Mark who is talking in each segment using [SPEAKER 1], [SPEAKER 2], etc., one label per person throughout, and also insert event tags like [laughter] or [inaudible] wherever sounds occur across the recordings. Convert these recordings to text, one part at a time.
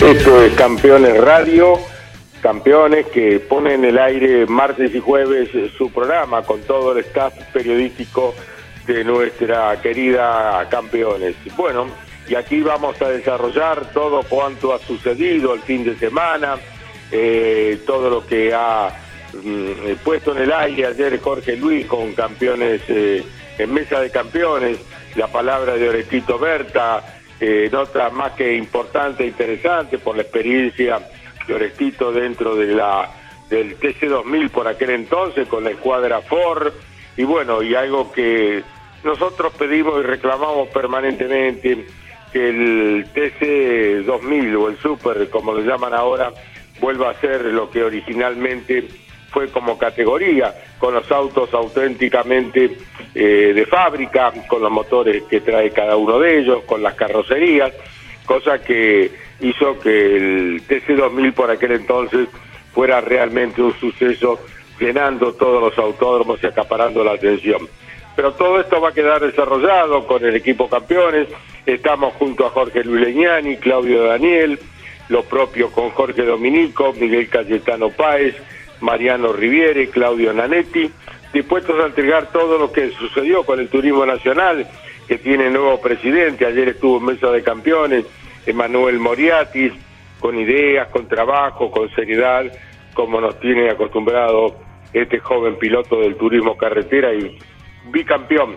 [SPEAKER 1] Esto es Campeones Radio, campeones que ponen en el aire martes y jueves su programa con todo el staff periodístico de nuestra querida Campeones. Bueno, y aquí vamos a desarrollar todo cuanto ha sucedido el fin de semana, eh, todo lo que ha mm, puesto en el aire ayer Jorge Luis con campeones eh, en mesa de campeones, la palabra de Orestito Berta, eh, nota más que importante e interesante por la experiencia de Orestito dentro de la del TC2000 por aquel entonces con la escuadra Ford. Y bueno, y algo que nosotros pedimos y reclamamos permanentemente que el TC2000 o el Super, como lo llaman ahora, vuelva a ser lo que originalmente fue como categoría, con los autos auténticamente eh, de fábrica, con los motores que trae cada uno de ellos, con las carrocerías, cosa que hizo que el TC2000 por aquel entonces fuera realmente un suceso, llenando todos los autódromos y acaparando la atención. Pero todo esto va a quedar desarrollado con el equipo campeones, estamos junto a Jorge Luis Leñani, Claudio Daniel, lo propio con Jorge Dominico, Miguel Cayetano Páez, Mariano Riviere, Claudio Nanetti, dispuestos a entregar todo lo que sucedió con el turismo nacional, que tiene nuevo presidente, ayer estuvo en Mesa de Campeones, Emanuel Moriatis, con ideas, con trabajo, con seriedad, como nos tiene acostumbrado este joven piloto del turismo carretera y bicampeón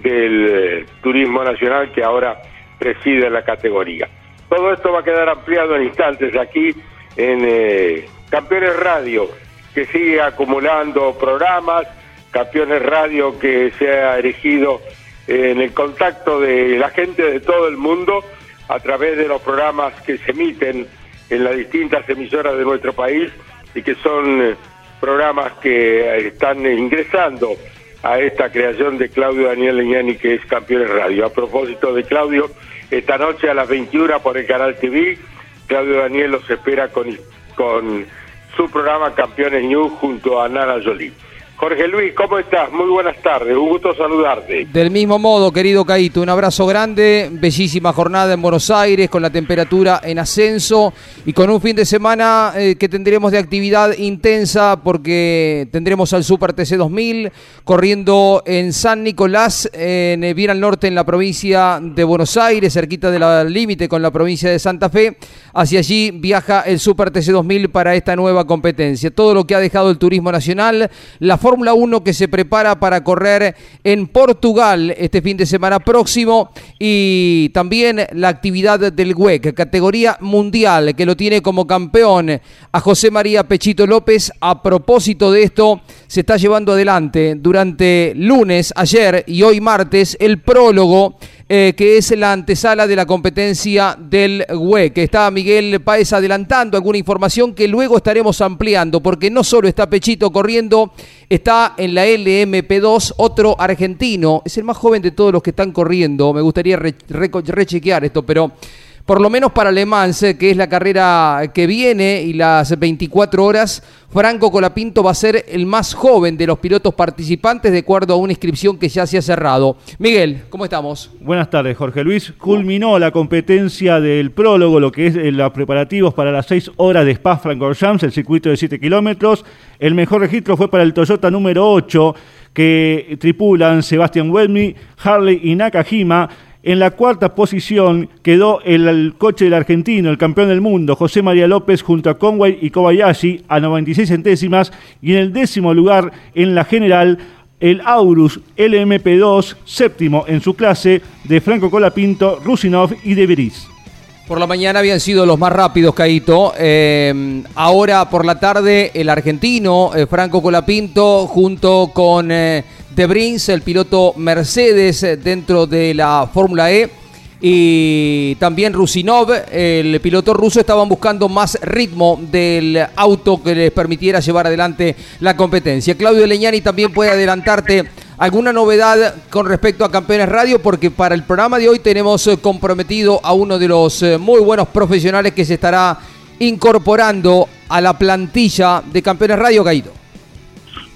[SPEAKER 1] del eh, turismo nacional que ahora preside la categoría. Todo esto va a quedar ampliado en instantes aquí en eh, Campeones Radio, que sigue acumulando programas, Campeones Radio que se ha erigido en el contacto de la gente de todo el mundo a través de los programas que se emiten en las distintas emisoras de nuestro país y que son eh, programas que están ingresando a esta creación de Claudio Daniel Leñani que es Campeones Radio. A propósito de Claudio, esta noche a las 21 por el canal TV, Claudio Daniel los espera con, con su programa Campeones News junto a Nana Jolie. Jorge Luis, ¿cómo estás? Muy buenas tardes, un gusto saludarte.
[SPEAKER 2] Del mismo modo, querido Caito, un abrazo grande, bellísima jornada en Buenos Aires, con la temperatura en ascenso y con un fin de semana eh, que tendremos de actividad intensa porque tendremos al Super TC 2000 corriendo en San Nicolás, en eh, bien al norte en la provincia de Buenos Aires, cerquita del límite con la provincia de Santa Fe. Hacia allí viaja el Super TC 2000 para esta nueva competencia. Todo lo que ha dejado el turismo nacional, la Fórmula 1 que se prepara para correr en Portugal este fin de semana próximo y también la actividad del WEC, categoría mundial, que lo tiene como campeón a José María Pechito López. A propósito de esto, se está llevando adelante durante lunes, ayer y hoy martes el prólogo eh, que es la antesala de la competencia del WE, que está Miguel Páez adelantando alguna información que luego estaremos ampliando, porque no solo está Pechito corriendo, está en la LMP2 otro argentino, es el más joven de todos los que están corriendo, me gustaría rechequear esto, pero por lo menos para Le Mans, eh, que es la carrera que viene y las 24 horas, Franco Colapinto va a ser el más joven de los pilotos participantes de acuerdo a una inscripción que ya se ha cerrado. Miguel, ¿cómo estamos?
[SPEAKER 3] Buenas tardes, Jorge Luis. Culminó la competencia del prólogo, lo que es eh, los preparativos para las 6 horas de Spa-Francorchamps, el circuito de 7 kilómetros. El mejor registro fue para el Toyota número 8, que tripulan Sebastián Welmy, Harley y Nakajima. En la cuarta posición quedó el, coche del argentino, el campeón del mundo, José María López, junto a Conway y Kobayashi a 96 centésimas. Y en el décimo lugar, en la general, el Aurus LMP2, séptimo en su clase, de Franco Colapinto, Rusinov y De Vries.
[SPEAKER 2] Por la mañana habían sido los más rápidos, Caito. Eh, ahora por la tarde, el argentino eh, Franco Colapinto, junto con eh, De Brins, el piloto Mercedes eh, dentro de la Fórmula E y también Rusinov, el piloto ruso, estaban buscando más ritmo del auto que les permitiera llevar adelante la competencia. Claudio Leñani también puede adelantarte alguna novedad con respecto a Campeones Radio, porque para el programa de hoy tenemos eh, comprometido a uno de los eh, muy buenos profesionales que se estará incorporando a la plantilla de Campeones Radio, Gaito.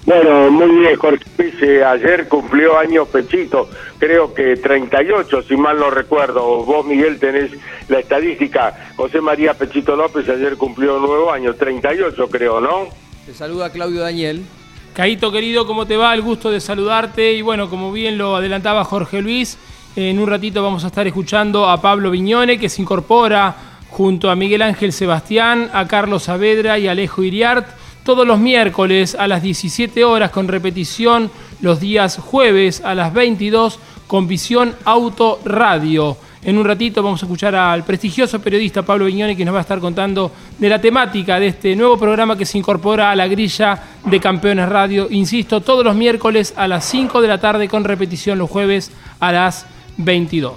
[SPEAKER 1] Bueno, muy bien, Jorge eh, ayer cumplió años Pechito, creo que 38, si mal no recuerdo. Vos, Miguel, tenés la estadística. José María Pechito López ayer cumplió nuevo año, 38 creo, ¿no?
[SPEAKER 2] Te saluda Claudio Daniel.
[SPEAKER 4] Caito querido, ¿cómo te va? El gusto de saludarte y bueno, como bien lo adelantaba Jorge Luis, en un ratito vamos a estar escuchando a Pablo Viñone que se incorpora junto a Miguel Ángel Sebastián, a Carlos Saavedra y Alejo Iriart todos los miércoles a las 17 horas con repetición los días jueves a las 22 con Visión Auto Radio. En un ratito vamos a escuchar al prestigioso periodista Pablo Viñone que nos va a estar contando de la temática de este nuevo programa que se incorpora a la grilla de Campeones Radio. Insisto, todos los miércoles a las 5 de la tarde con repetición los jueves a las 22.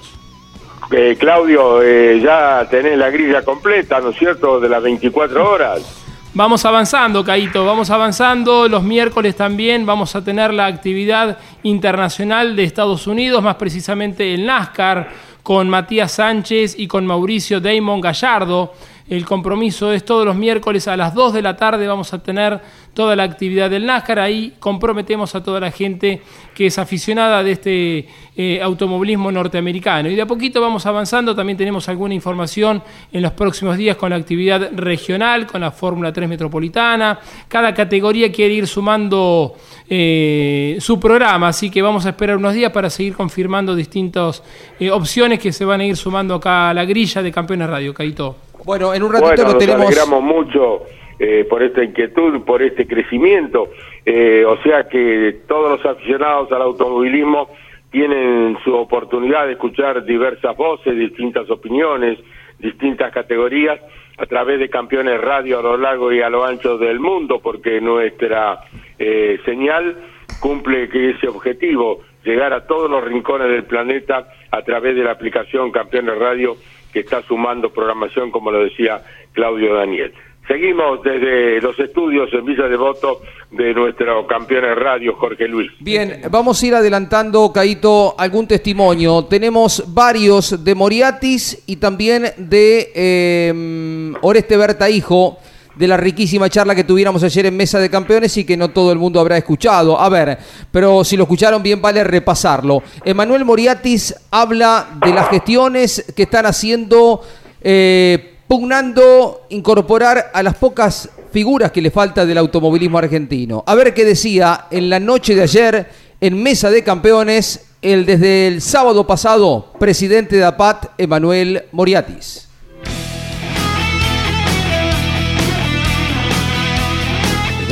[SPEAKER 1] Eh, Claudio, eh, ya tenés la grilla completa, ¿no es cierto?, de las 24 horas.
[SPEAKER 4] Vamos avanzando, Caito, vamos avanzando. Los miércoles también vamos a tener la actividad internacional de Estados Unidos, más precisamente el NASCAR, con Matías Sánchez y con Mauricio Damon Gallardo. El compromiso es todos los miércoles a las 2 de la tarde vamos a tener toda la actividad del NASCAR. Ahí comprometemos a toda la gente que es aficionada de este eh, automovilismo norteamericano. Y de a poquito vamos avanzando. También tenemos alguna información en los próximos días con la actividad regional, con la Fórmula 3 Metropolitana. Cada categoría quiere ir sumando eh, su programa, así que vamos a esperar unos días para seguir confirmando distintas eh, opciones que se van a ir sumando acá a la grilla de Campeones Radio, Caito.
[SPEAKER 2] Bueno, en un ratito
[SPEAKER 1] Bueno,
[SPEAKER 2] lo
[SPEAKER 1] nos
[SPEAKER 2] tenemos.
[SPEAKER 1] alegramos mucho eh, por esta inquietud, por este crecimiento. Eh, o sea que todos los aficionados al automovilismo tienen su oportunidad de escuchar diversas voces, distintas opiniones, distintas categorías a través de Campeones Radio a lo largo y a lo ancho del mundo, porque nuestra eh, señal cumple ese objetivo, llegar a todos los rincones del planeta a través de la aplicación Campeones Radio que está sumando programación, como lo decía Claudio Daniel. Seguimos desde los estudios en Villa Devoto de nuestro Campeones Radio, Jorge Luis.
[SPEAKER 2] Bien, vamos a ir adelantando, Caito, algún testimonio. Tenemos varios de Moriatis y también de eh, Oreste Berta Hijo, de la riquísima charla que tuviéramos ayer en Mesa de Campeones y que no todo el mundo habrá escuchado. A ver, pero si lo escucharon bien vale repasarlo. Emanuel Moriatis habla de las gestiones que están haciendo... eh, pugnando incorporar a las pocas figuras que le falta del automovilismo argentino. A ver qué decía en la noche de ayer en Mesa de Campeones el desde el sábado pasado presidente de APAT, Emanuel Moriatis.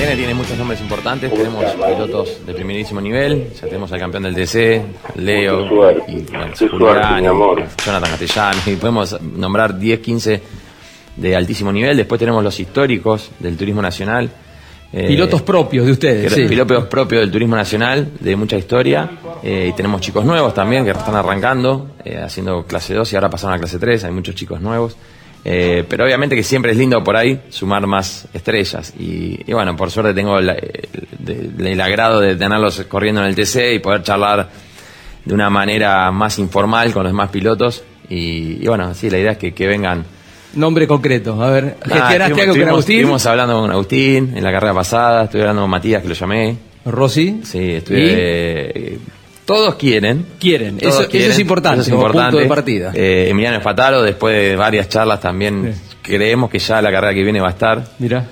[SPEAKER 5] TN tiene muchos nombres importantes, tenemos pilotos de primerísimo nivel, ya tenemos al campeón del TC, Leo, y, bueno, Julián. Jonathan Castellano, y podemos nombrar 10, 15 de altísimo nivel, después tenemos los históricos del turismo nacional. eh,
[SPEAKER 6] Pilotos propios de ustedes. Sí.
[SPEAKER 5] Pilotos propios del turismo nacional, de mucha historia. eh, y tenemos chicos nuevos también que están arrancando, eh, haciendo clase 2 y ahora pasaron a clase 3. Hay muchos chicos nuevos. Eh, pero obviamente que siempre es lindo por ahí sumar más estrellas. Y, y bueno, por suerte tengo la- el, agrado de tenerlos corriendo en el TC y poder charlar de una manera más informal con los demás pilotos. Y, y bueno, sí, la idea es que, que vengan.
[SPEAKER 6] Nombre concreto. A ver, ¿gestionaste
[SPEAKER 5] estuvimos-
[SPEAKER 6] algo con Agustín?
[SPEAKER 5] Estuvimos hablando con Agustín en la carrera pasada, estuve hablando con Matías, que lo llamé.
[SPEAKER 6] Rosy.
[SPEAKER 5] Sí, estuve. Todos quieren.
[SPEAKER 6] Quieren.
[SPEAKER 5] Todos
[SPEAKER 6] Eso- eso es importante,
[SPEAKER 5] Eso es
[SPEAKER 6] como
[SPEAKER 5] importante.
[SPEAKER 6] punto de partida.
[SPEAKER 5] Eh, Emiliano Espataro, después de varias charlas también
[SPEAKER 6] Sí.
[SPEAKER 5] creemos que ya la carrera que viene va a estar.
[SPEAKER 6] Mira.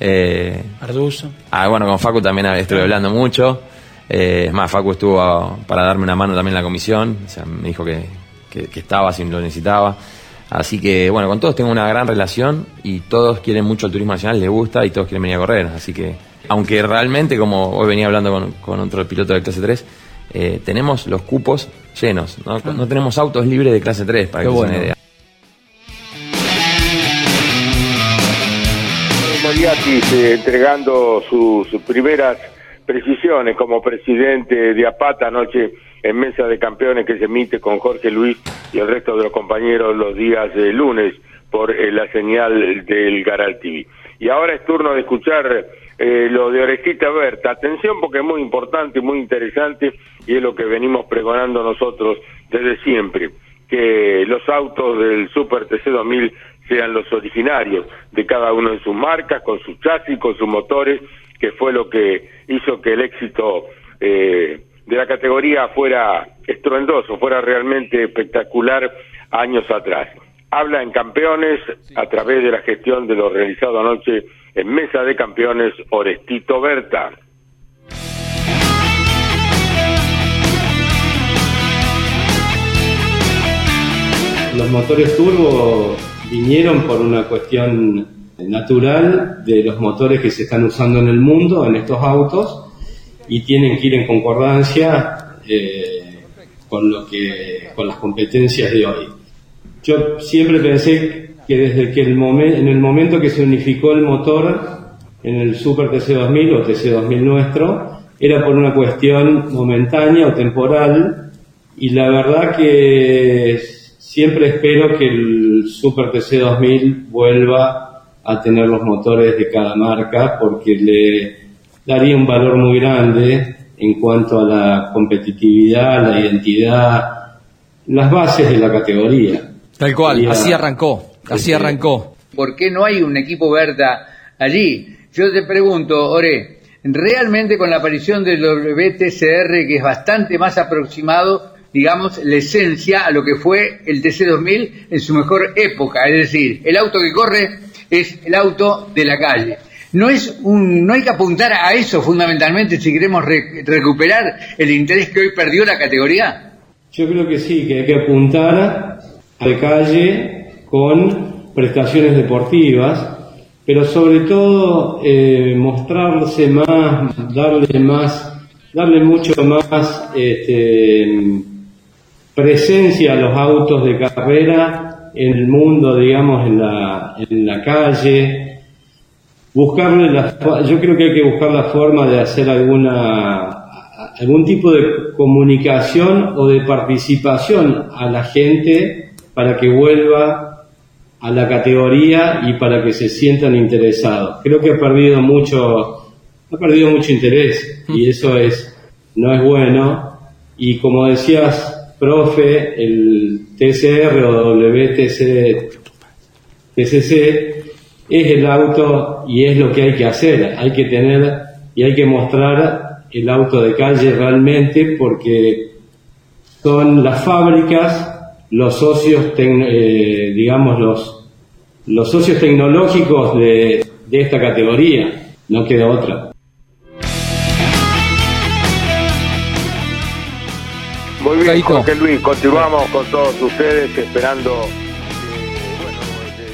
[SPEAKER 5] Eh,
[SPEAKER 4] Arduzo.
[SPEAKER 5] ah, bueno, con Facu también estuve hablando mucho. Eh, es más, Facu estuvo a- para darme una mano también en la comisión. O sea, me dijo que, que- que estaba si lo necesitaba. Así que, bueno, con todos tengo una gran relación y todos quieren mucho el turismo nacional, les gusta y todos quieren venir a correr. Así que, aunque realmente, como hoy venía hablando con, con otro piloto de clase 3, eh, tenemos los cupos llenos, ¿no? No tenemos autos libres de clase 3, para
[SPEAKER 6] Qué
[SPEAKER 5] que se den
[SPEAKER 6] bueno.
[SPEAKER 5] una idea.
[SPEAKER 1] Moriatis eh, entregando sus primeras precisiones como presidente de APATA anoche en Mesa de Campeones que se emite con Jorge Luis y el resto de los compañeros los días de lunes por eh, la señal del Garal TV. Y ahora es turno de escuchar eh, lo de Orejita Berta. Atención porque es muy importante, muy interesante y es lo que venimos pregonando nosotros desde siempre que los autos del Super TC 2000 sean los originarios de cada uno de sus marcas, con sus chasis, con sus motores, que fue lo que hizo que el éxito eh, de la categoría fuera estruendoso, fuera realmente espectacular años atrás. Habla en campeones a través de la gestión de lo realizado anoche en Mesa de Campeones Orestito Berta.
[SPEAKER 7] Los motores turbo vinieron por una cuestión natural de los motores que se están usando en el mundo, en estos autos, y tienen que ir en concordancia eh, con, lo que, con las competencias de hoy. Yo siempre pensé que desde que el momen- en el momento que se unificó el motor en el Super TC2000 o TC2000 nuestro, era por una cuestión momentánea o temporal, y la verdad que siempre espero que el Super TC 2000 vuelva a tener los motores de cada marca porque le daría un valor muy grande en cuanto a la competitividad, la identidad, las bases de la categoría.
[SPEAKER 6] Tal cual,
[SPEAKER 7] Sería-
[SPEAKER 6] así arrancó, así
[SPEAKER 7] Este,
[SPEAKER 6] arrancó.
[SPEAKER 8] ¿Por qué no hay un equipo Berta allí? Yo te pregunto, Ore, realmente con la aparición del WTCR, que es bastante más aproximado, digamos, la esencia a lo que fue el TC2000 en su mejor época, es decir, el auto que corre es el auto de la calle. No es un, no hay que apuntar a eso fundamentalmente si queremos re- recuperar el interés que hoy perdió la categoría.
[SPEAKER 7] Yo creo que sí, que hay que apuntar a la calle con prestaciones deportivas, pero sobre todo eh, mostrarse más, darle más, darle mucho más este, presencia a los autos de carrera en el mundo, digamos, en la, en la calle, buscarle la, yo creo que hay que buscar la forma de hacer alguna algún tipo de comunicación o de participación a la gente para que vuelva a la categoría y para que se sientan interesados. Creo que ha perdido mucho ha perdido mucho interés y eso es no es bueno y como decías profe el TCR o WTC TCC es el auto y es lo que hay que hacer. Hay que tener y hay que mostrar el auto de calle realmente porque son las fábricas, los socios, tec- eh, digamos, los, los socios tecnológicos de, de esta categoría. No queda otra.
[SPEAKER 1] Muy bien,
[SPEAKER 2] Caíto.
[SPEAKER 1] Jorge Luis, continuamos con todos ustedes esperando eh, bueno,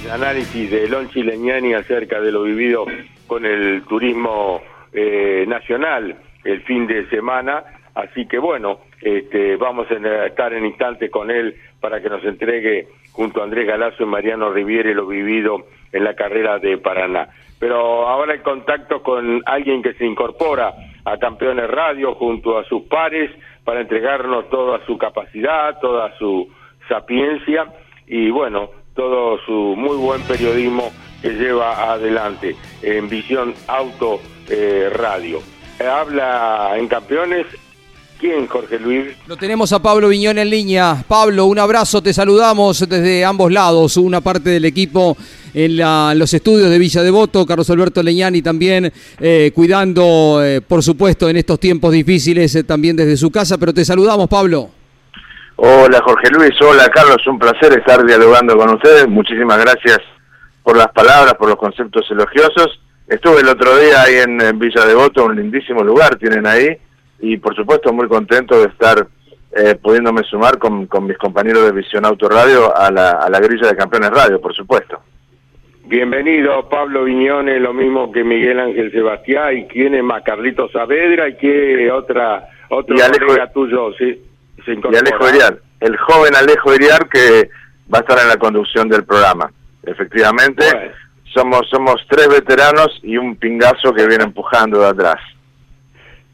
[SPEAKER 1] el análisis de Lonchi Leñani acerca de lo vivido con el turismo eh, nacional el fin de semana. Así que bueno, este, vamos a estar en instante con él para que nos entregue junto a Andrés Galazo y Mariano Riviere lo vivido en la carrera de Paraná. Pero ahora el contacto con alguien que se incorpora a Campeones Radio junto a sus pares para entregarnos toda su capacidad, toda su sapiencia y bueno, todo su muy buen periodismo que lleva adelante en Visión Auto eh, Radio. Habla en Campeones, ¿quién Jorge Luis?
[SPEAKER 2] Lo tenemos a Pablo Viñón en línea. Pablo, un abrazo, te saludamos desde ambos lados, una parte del equipo en la- los estudios de Villa Devoto, Carlos Alberto Leñani también eh, cuidando, eh, por supuesto, en estos tiempos difíciles eh, también desde su casa, pero te saludamos, Pablo.
[SPEAKER 9] Hola Jorge Luis, hola Carlos, un placer estar dialogando con ustedes. Muchísimas gracias por las palabras, por los conceptos elogiosos. Estuve el otro día ahí en, en Villa Devoto, un lindísimo lugar tienen ahí, y por supuesto muy contento de estar eh, pudiéndome sumar con, con mis compañeros de Visión Auto Radio a la, a la grilla de Campeones Radio, por supuesto.
[SPEAKER 1] Bienvenido Pablo Viñones, lo mismo que Miguel Ángel Sebastián, y quién es más Carlito Saavedra y qué otra otro
[SPEAKER 9] Y Alejo-
[SPEAKER 1] colega tuyo sí, se
[SPEAKER 9] Y. Alejo Iriar, el joven Alejo Iriar que va a estar en la conducción del programa. Efectivamente,
[SPEAKER 1] Bueno.
[SPEAKER 9] somos somos tres veteranos y un pingazo que viene empujando de atrás.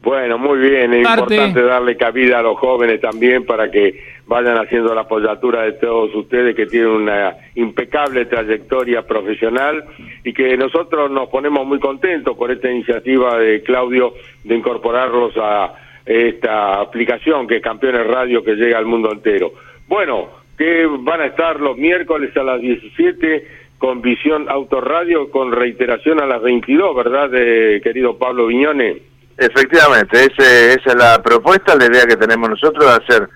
[SPEAKER 1] Bueno, muy bien, es
[SPEAKER 4] Parte.
[SPEAKER 1] importante darle cabida a los jóvenes también para que vayan haciendo la apoyatura de todos ustedes que tienen una impecable trayectoria profesional y que nosotros nos ponemos muy contentos por esta iniciativa de Claudio de incorporarlos a esta aplicación que es Campeones Radio que llega al mundo entero. Bueno, que van a estar los miércoles a las 17 con Visión Autoradio con reiteración a las 22, ¿verdad, eh, querido Pablo Viñones?
[SPEAKER 9] Efectivamente, ese- esa es la propuesta, la idea que tenemos nosotros de hacer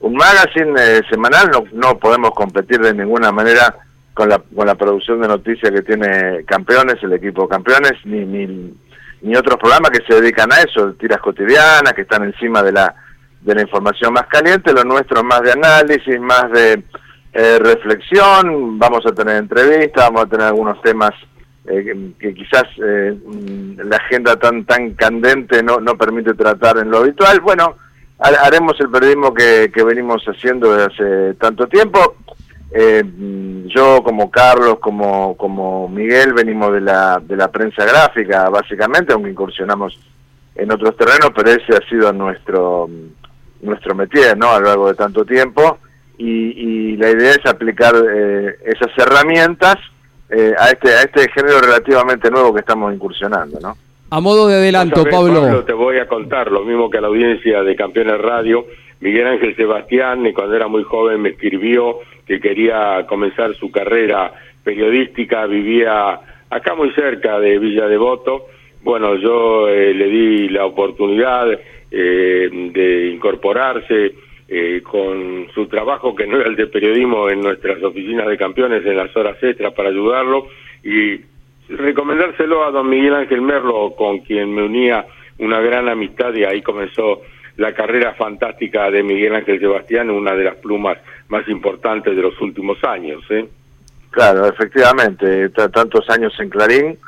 [SPEAKER 9] un magazine eh, semanal, no, no podemos competir de ninguna manera con la, con la producción de noticias que tiene Campeones, el equipo Campeones, ni, ni, ni otros programas que se dedican a eso, tiras cotidianas, que están encima de la, de la información más caliente, lo nuestro es más de análisis, más de eh, reflexión, vamos a tener entrevistas, vamos a tener algunos temas eh, que, quizás eh, la agenda tan tan candente no, no permite tratar en lo habitual. Bueno, ha- haremos el periodismo que, que venimos haciendo desde hace tanto tiempo. Eh, yo como Carlos, como, como Miguel, venimos de la, de la prensa gráfica, básicamente, aunque incursionamos en otros terrenos, pero ese ha sido nuestro, nuestro métier, ¿no? A lo largo de tanto tiempo. Y, y la idea es aplicar eh, esas herramientas eh, a este a este género relativamente nuevo que estamos incursionando, ¿no?
[SPEAKER 2] A modo de adelanto,
[SPEAKER 1] Sabés,
[SPEAKER 2] Pablo.
[SPEAKER 1] Te voy a contar lo mismo que a la audiencia de Campeones Radio. Miguel Ángel Sebastián, cuando era muy joven, me escribió que quería comenzar su carrera periodística. Vivía acá muy cerca de Villa Devoto. Bueno, yo eh, le di la oportunidad eh, de incorporarse eh, con su trabajo, que no era el de periodismo, en nuestras oficinas de campeones en las horas extras para ayudarlo. Y recomendárselo a don Miguel Ángel Merlo, con quien me unía una gran amistad y ahí comenzó la carrera fantástica de Miguel Ángel Sebastián, una de las plumas más importantes de los últimos años. ¿eh?
[SPEAKER 9] Claro, efectivamente, tantos años en Clarín,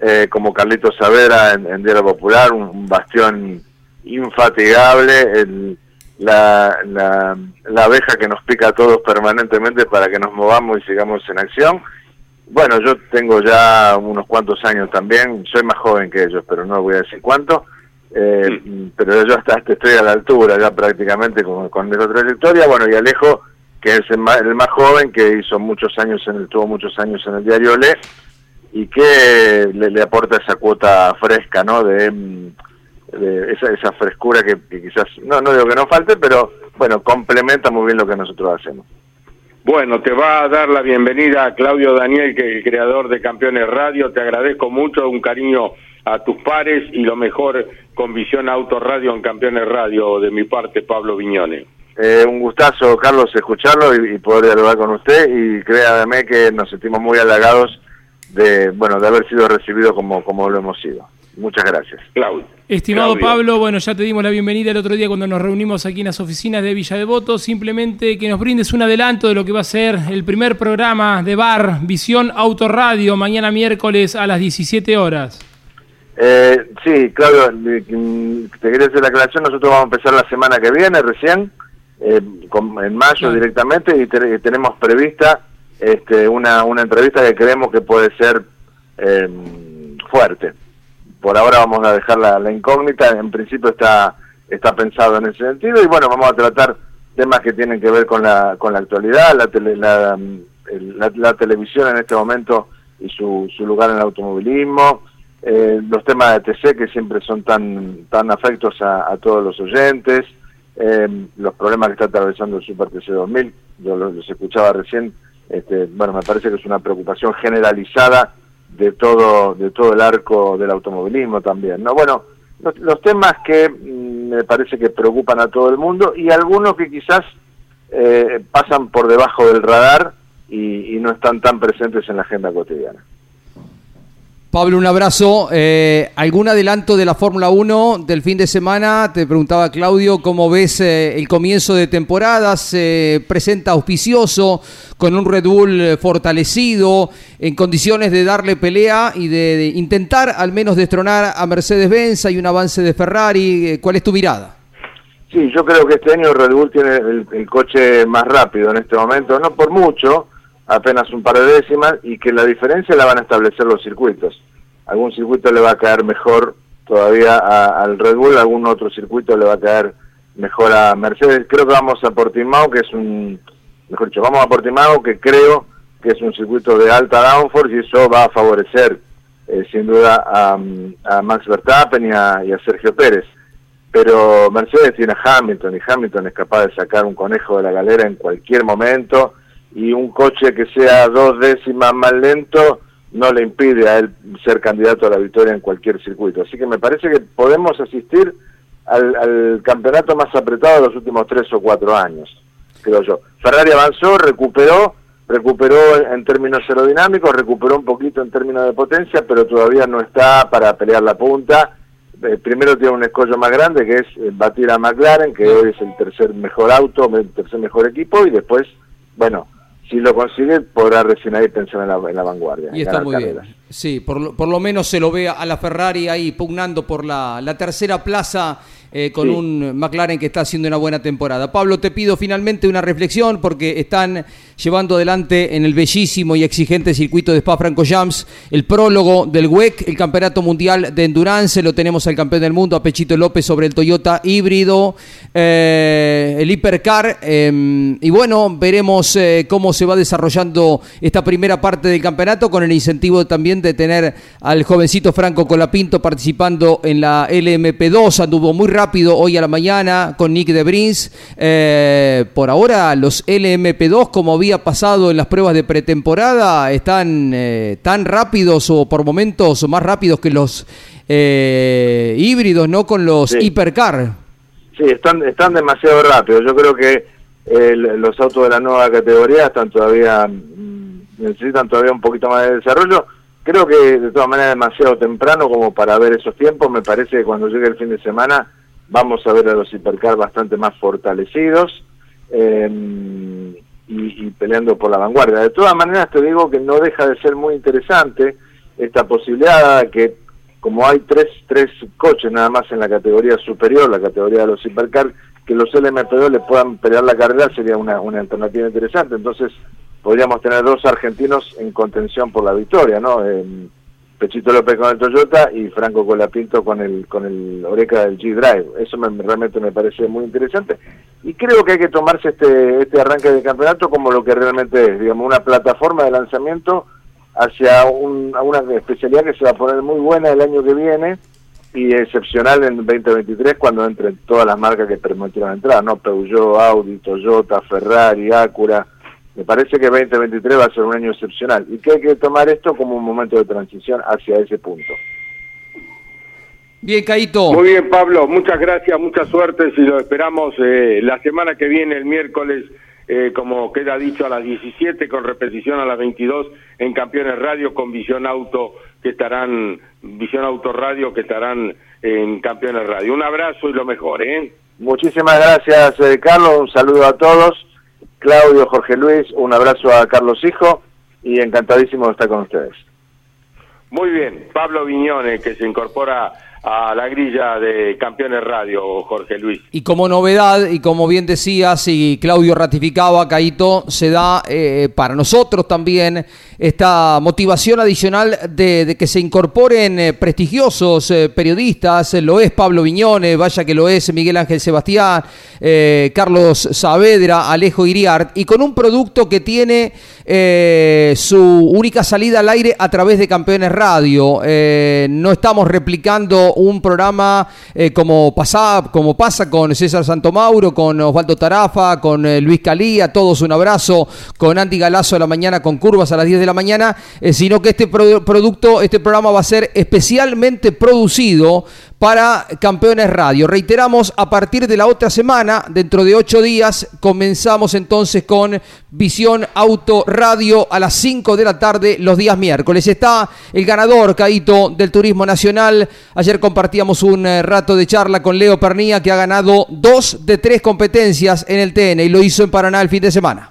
[SPEAKER 9] eh, como Carlitos Savera en, en Diario Popular, un, un bastión infatigable, el- la, la, la abeja que nos pica a todos permanentemente para que nos movamos y sigamos en acción. Bueno, yo tengo ya unos cuantos años también, soy más joven que ellos, pero no voy a decir cuánto, eh, pero yo hasta, hasta estoy a la altura ya prácticamente con, con esa trayectoria. Bueno, y Alejo, que es el más, el más joven, que hizo muchos años, en el, tuvo muchos años en el diario Le, y que le, le aporta esa cuota fresca, ¿no? De, de esa, esa frescura que, que quizás, no, no digo que no falte, pero bueno, complementa muy bien lo que nosotros hacemos.
[SPEAKER 1] Bueno, te va a dar la bienvenida a Claudio Daniel, que es el creador de Campeones Radio. Te agradezco mucho, un cariño a tus pares y lo mejor con Visión Auto Radio en Campeones Radio, de mi parte, Pablo Viñones.
[SPEAKER 9] Eh, un gustazo, Carlos, escucharlo y, y poder dialogar con usted y créame que nos sentimos muy halagados de, bueno, de haber sido recibidos como, como lo hemos sido. Muchas gracias.
[SPEAKER 1] Claudio.
[SPEAKER 4] Estimado
[SPEAKER 1] Claudio.
[SPEAKER 4] Pablo, bueno, ya te dimos la bienvenida el otro día cuando nos reunimos aquí en las oficinas de Villa Devoto. Simplemente que nos brindes un adelanto de lo que va a ser el primer programa de bar Visión Autoradio mañana miércoles a las 17 horas.
[SPEAKER 9] Eh, sí, Claudio, mm, te quería hacer la aclaración. Nosotros vamos a empezar la semana que viene, recién, eh, con- en mayo directamente, y te- tenemos prevista este, una, una entrevista que creemos que puede ser eh, fuerte. Por ahora vamos a dejar la, incógnita. En principio está, está pensado en ese sentido, y bueno, vamos a tratar temas que tienen que ver con la, con la actualidad, la, tele- la, el- la- la televisión en este momento y su, su lugar en el automovilismo, eh, los temas de TC que siempre son tan, tan afectos a, a todos los oyentes, eh, los problemas que está atravesando el Super TC 2000, yo los, los escuchaba recién, este, bueno, me parece que es una preocupación generalizada de todo, de todo el arco del automovilismo también, ¿no? Bueno, los, temas que mm, me parece que preocupan a todo el mundo y algunos que quizás eh, pasan por debajo del radar y no están tan presentes en la agenda cotidiana.
[SPEAKER 2] Pablo, un abrazo. Eh, ¿Algún adelanto de la Fórmula 1 del fin de semana? Te preguntaba Claudio, ¿cómo ves eh, el comienzo de temporada? Se presenta auspicioso, con un Red Bull eh, fortalecido, en condiciones de darle pelea y de, intentar al menos destronar a Mercedes-Benz. Hay un avance de Ferrari. Eh, ¿Cuál es tu mirada?
[SPEAKER 9] Sí, yo creo que este año Red Bull tiene el coche más rápido en este momento, no por mucho, apenas un par de décimas, y que la diferencia la van a establecer los circuitos. Algún circuito le va a caer mejor todavía a- al Red Bull, algún otro circuito le va a caer mejor a Mercedes. Creo que vamos a Portimao, que es un, mejor dicho, vamos a Portimao, que creo que es un circuito de alta downforce y eso va a favorecer eh, sin duda a, Max Verstappen y a Sergio Pérez pero Mercedes tiene a Hamilton y Hamilton es capaz de sacar un conejo de la galera en cualquier momento y un coche que sea dos décimas más lento no le impide a él ser candidato a la victoria en cualquier circuito. Así que me parece que podemos asistir al, al campeonato más apretado de los últimos tres o cuatro años, creo yo. Ferrari avanzó, recuperó, recuperó en términos aerodinámicos, recuperó un poquito en términos de potencia, pero todavía no está para pelear la punta eh, primero tiene un escollo más grande que es eh, batir a McLaren, que hoy es el tercer mejor auto, el tercer mejor equipo, y después, bueno, si lo consigue, podrá recién ahí pensar en la, en la vanguardia.
[SPEAKER 2] Y está muy
[SPEAKER 9] carreras.
[SPEAKER 2] bien. Sí, por lo, por lo menos se lo ve a la Ferrari ahí pugnando por la, la tercera plaza eh, con
[SPEAKER 9] Sí.
[SPEAKER 2] un McLaren que está haciendo una buena temporada. Pablo, te pido finalmente una reflexión porque están llevando adelante en el bellísimo y exigente circuito de Spa-Francorchamps el prólogo del WEC, el Campeonato Mundial de Endurance. Lo tenemos al campeón del mundo, a Pechito López, sobre el Toyota híbrido, eh, el Hipercar. eh, y bueno, veremos eh, cómo se va desarrollando esta primera parte del campeonato con el incentivo también de tener al jovencito Franco Colapinto participando en la LMP2. Anduvo muy rápido hoy a la mañana con Nick de Brins. Eh, por ahora, los LMP2, como había pasado en las pruebas de pretemporada, están eh, tan rápidos o por momentos más rápidos que los eh, híbridos, ¿no? Con los
[SPEAKER 9] Sí.
[SPEAKER 2] hipercar.
[SPEAKER 9] Sí, están, están demasiado rápidos. Yo creo que eh, los autos de la nueva categoría están todavía mm, necesitan todavía un poquito más de desarrollo. Creo que de todas maneras demasiado temprano como para ver esos tiempos. Me parece que cuando llegue el fin de semana vamos a ver a los hipercar bastante más fortalecidos eh, y, peleando por la vanguardia. De todas maneras te digo que no deja de ser muy interesante esta posibilidad que como hay tres, tres coches nada más en la categoría superior, la categoría de los hipercar, que los LMP2 le puedan pelear la carrera sería una, una alternativa interesante. Entonces podríamos tener dos argentinos en contención por la victoria, ¿no? Eh, Pechito López con el Toyota y Franco Colapinto con el con el Oreca del G-Drive. Eso me, realmente me parece muy interesante. Y creo que hay que tomarse este, este arranque de campeonato como lo que realmente es, digamos, una plataforma de lanzamiento hacia un- a una especialidad que se va a poner muy buena el año que viene y excepcional en 2023 cuando entren todas las marcas que permitieron entrar, ¿no? Peugeot, Audi, Toyota, Ferrari, Acura. Me parece que 2023 va a ser un año excepcional y que hay que tomar esto como un momento de transición hacia ese punto.
[SPEAKER 2] Bien, Caito.
[SPEAKER 1] Muy bien, Pablo, muchas gracias, mucha suerte. Si lo esperamos eh, la semana que viene, el miércoles, eh, como queda dicho, a las 17, con repetición a las 22 en Campeones Radio, con Visión Auto, que estarán, Visión Auto Radio, que estarán en Campeones Radio. Un abrazo y lo mejor, ¿eh?
[SPEAKER 9] Muchísimas gracias, eh, Carlos. Un saludo a todos. Claudio, Jorge Luis, un abrazo a Carlos Hijo y encantadísimo de estar con ustedes.
[SPEAKER 1] Muy bien, Pablo Viñone, que se incorpora a la grilla de Campeones Radio, Jorge Luis.
[SPEAKER 2] Y como novedad, y como bien decías, y Claudio ratificaba, Caito, se da eh, para nosotros también esta motivación adicional de, que se incorporen eh, prestigiosos eh, periodistas. Lo es Pablo Viñone, vaya que lo es Miguel Ángel Sebastián, eh, Carlos Saavedra, Alejo Iriart, y con un producto que tiene su única salida al aire a través de Campeones Radio. No estamos replicando un programa eh, como, pasa, como pasa con César Santomauro, con Osvaldo Tarafa, con eh, Luis Calía, todos un abrazo, con Andy Galazo a la mañana con curvas a las 10 de la mañana, eh, sino que este pro- producto, este programa va a ser especialmente producido para Campeones Radio. Reiteramos, a partir de la otra semana, dentro de ocho días, comenzamos entonces con Visión Auto Radio a las 5 de la tarde los días miércoles. Está el ganador, Caito, del Turismo Nacional. Ayer compartíamos un eh, rato de charla con Leo Pernía, que ha ganado dos de tres competencias en el TN y lo hizo en Paraná el fin de semana.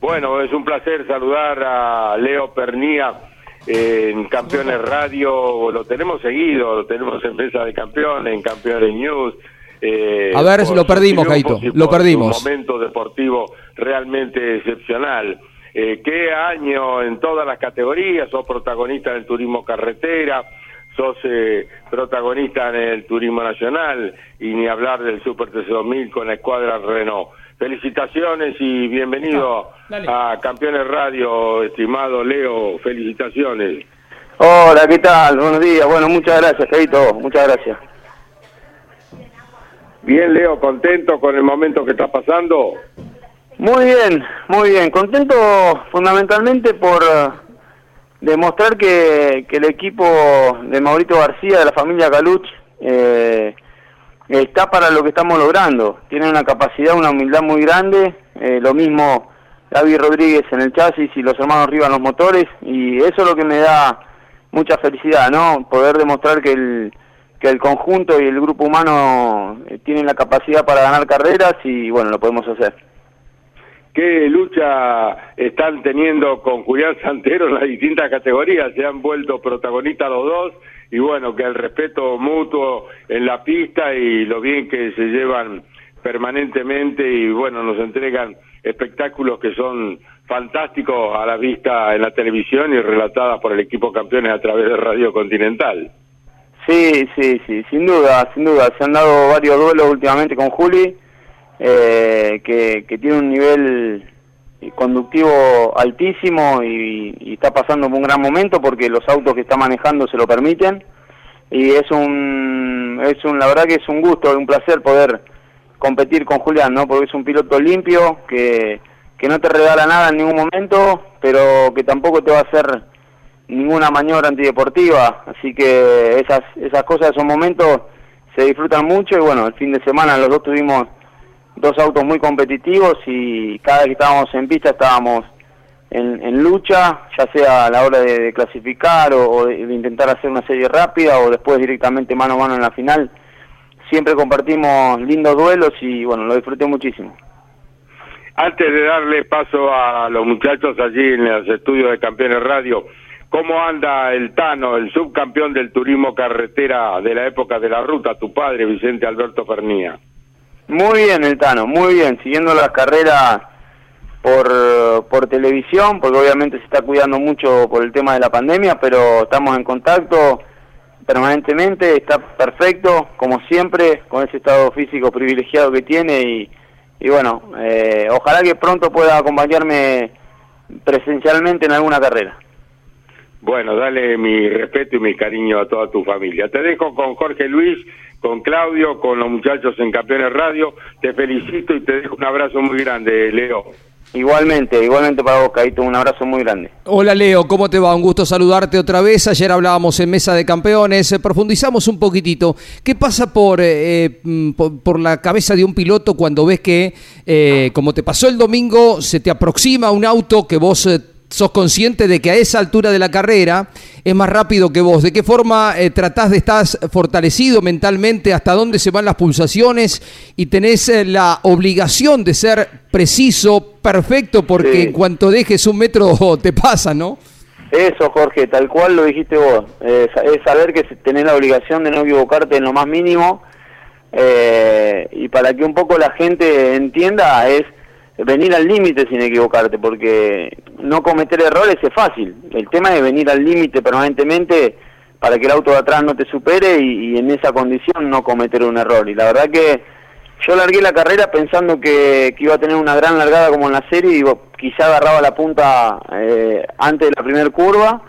[SPEAKER 1] Bueno, es un placer saludar a Leo Pernía en Campeones Radio, lo tenemos seguido, lo tenemos en Mesa de Campeones, en Campeones News.
[SPEAKER 2] eh, a ver, lo perdimos, Caito, lo perdimos.
[SPEAKER 1] Un momento deportivo realmente excepcional. Eh, ¿Qué año en todas las categorías? Sos protagonista del turismo carretera, sos eh, protagonista en el turismo nacional y ni hablar del Super TC2000 con la escuadra Renault. Felicitaciones y bienvenido a Campeones Radio, estimado Leo. Felicitaciones.
[SPEAKER 10] Hola, ¿qué tal? Buenos días. Bueno, muchas gracias, Keito. Muchas gracias.
[SPEAKER 1] Bien, Leo, contento con el momento que está pasando.
[SPEAKER 10] Muy bien, muy bien. Contento fundamentalmente por eh, demostrar que, que el equipo de Maurito García, de la familia Caluch, eh, está para lo que estamos logrando. Tiene una capacidad, una humildad muy grande. Eh, lo mismo David Rodríguez en el chasis y los hermanos Rivas en los motores. Y eso es lo que me da mucha felicidad, ¿no? Poder demostrar que el, que el conjunto y el grupo humano eh, tienen la capacidad para ganar carreras y bueno, lo podemos hacer.
[SPEAKER 1] ¿Qué lucha están teniendo con Julián Santero en las distintas categorías? Se han vuelto protagonistas los dos y bueno, que el respeto mutuo en la pista y lo bien que se llevan permanentemente y bueno, nos entregan espectáculos que son fantásticos a la vista en la televisión y relatadas por el equipo campeones a través de Radio Continental.
[SPEAKER 10] Sí, sí, sí, sin duda, sin duda. Se han dado varios duelos últimamente con Juli, eh, que, que tiene un nivel conductivo altísimo y, y, está pasando un gran momento porque los autos que está manejando se lo permiten. Y es un es un la verdad que es un gusto un placer poder competir con Julián no porque es un piloto limpio que que no te regala nada en ningún momento pero que tampoco te va a hacer ninguna maniobra antideportiva. Así que esas esas cosas esos momentos se disfrutan mucho y bueno el fin de semana los dos tuvimos dos autos muy competitivos y cada vez que estábamos en pista estábamos en, lucha, ya sea a la hora de, clasificar o, de, intentar hacer una serie rápida o después directamente mano a mano en la final. Siempre compartimos lindos duelos y bueno, lo disfruté muchísimo.
[SPEAKER 1] Antes de darle paso a los muchachos allí en los estudios de Campeones Radio, ¿cómo anda el Tano, el subcampeón del turismo carretera de la época de la ruta, tu padre, Vicente Alberto Pernía?
[SPEAKER 10] Muy bien, el Tano, muy bien, siguiendo las carreras por, por televisión, porque obviamente se está cuidando mucho por el tema de la pandemia, pero estamos en contacto permanentemente, está perfecto, como siempre, con ese estado físico privilegiado que tiene y, y bueno, eh, ojalá que pronto pueda acompañarme presencialmente en alguna carrera.
[SPEAKER 1] Bueno, dale mi respeto y mi cariño a toda tu familia. Te dejo con Jorge Luis, con Claudio, con los muchachos en Campeones Radio. Te felicito y te dejo un abrazo muy grande, Leo.
[SPEAKER 10] Igualmente, igualmente para vos, Caíto, un abrazo muy grande.
[SPEAKER 2] Hola Leo, ¿cómo te va? Un gusto saludarte otra vez. Ayer hablábamos en Mesa de Campeones, eh, profundizamos un poquitito. ¿Qué pasa por, eh, por, por, la cabeza de un piloto cuando ves que, eh, como te pasó el domingo, se te aproxima un auto que vos eh, sos consciente de que a esa altura de la carrera es más rápido que vos. ¿De qué forma eh, tratás de estar fortalecido mentalmente? ¿Hasta dónde se van las pulsaciones? Y tenés eh, la obligación de ser preciso, perfecto, porque sí. en cuanto dejes un metro [laughs] te pasa, ¿no?
[SPEAKER 10] Eso, Jorge, tal cual lo dijiste vos. Eh, es saber que tenés la obligación de no equivocarte en lo más mínimo. Eh, y para que un poco la gente entienda, es venir al límite sin equivocarte, porque no cometer errores es fácil. El tema es venir al límite permanentemente para que el auto de atrás no te supere y, en esa condición no cometer un error. Y la verdad que yo largué la carrera pensando que, que iba a tener una gran largada como en la serie y quizá agarraba la punta eh, antes de la primera curva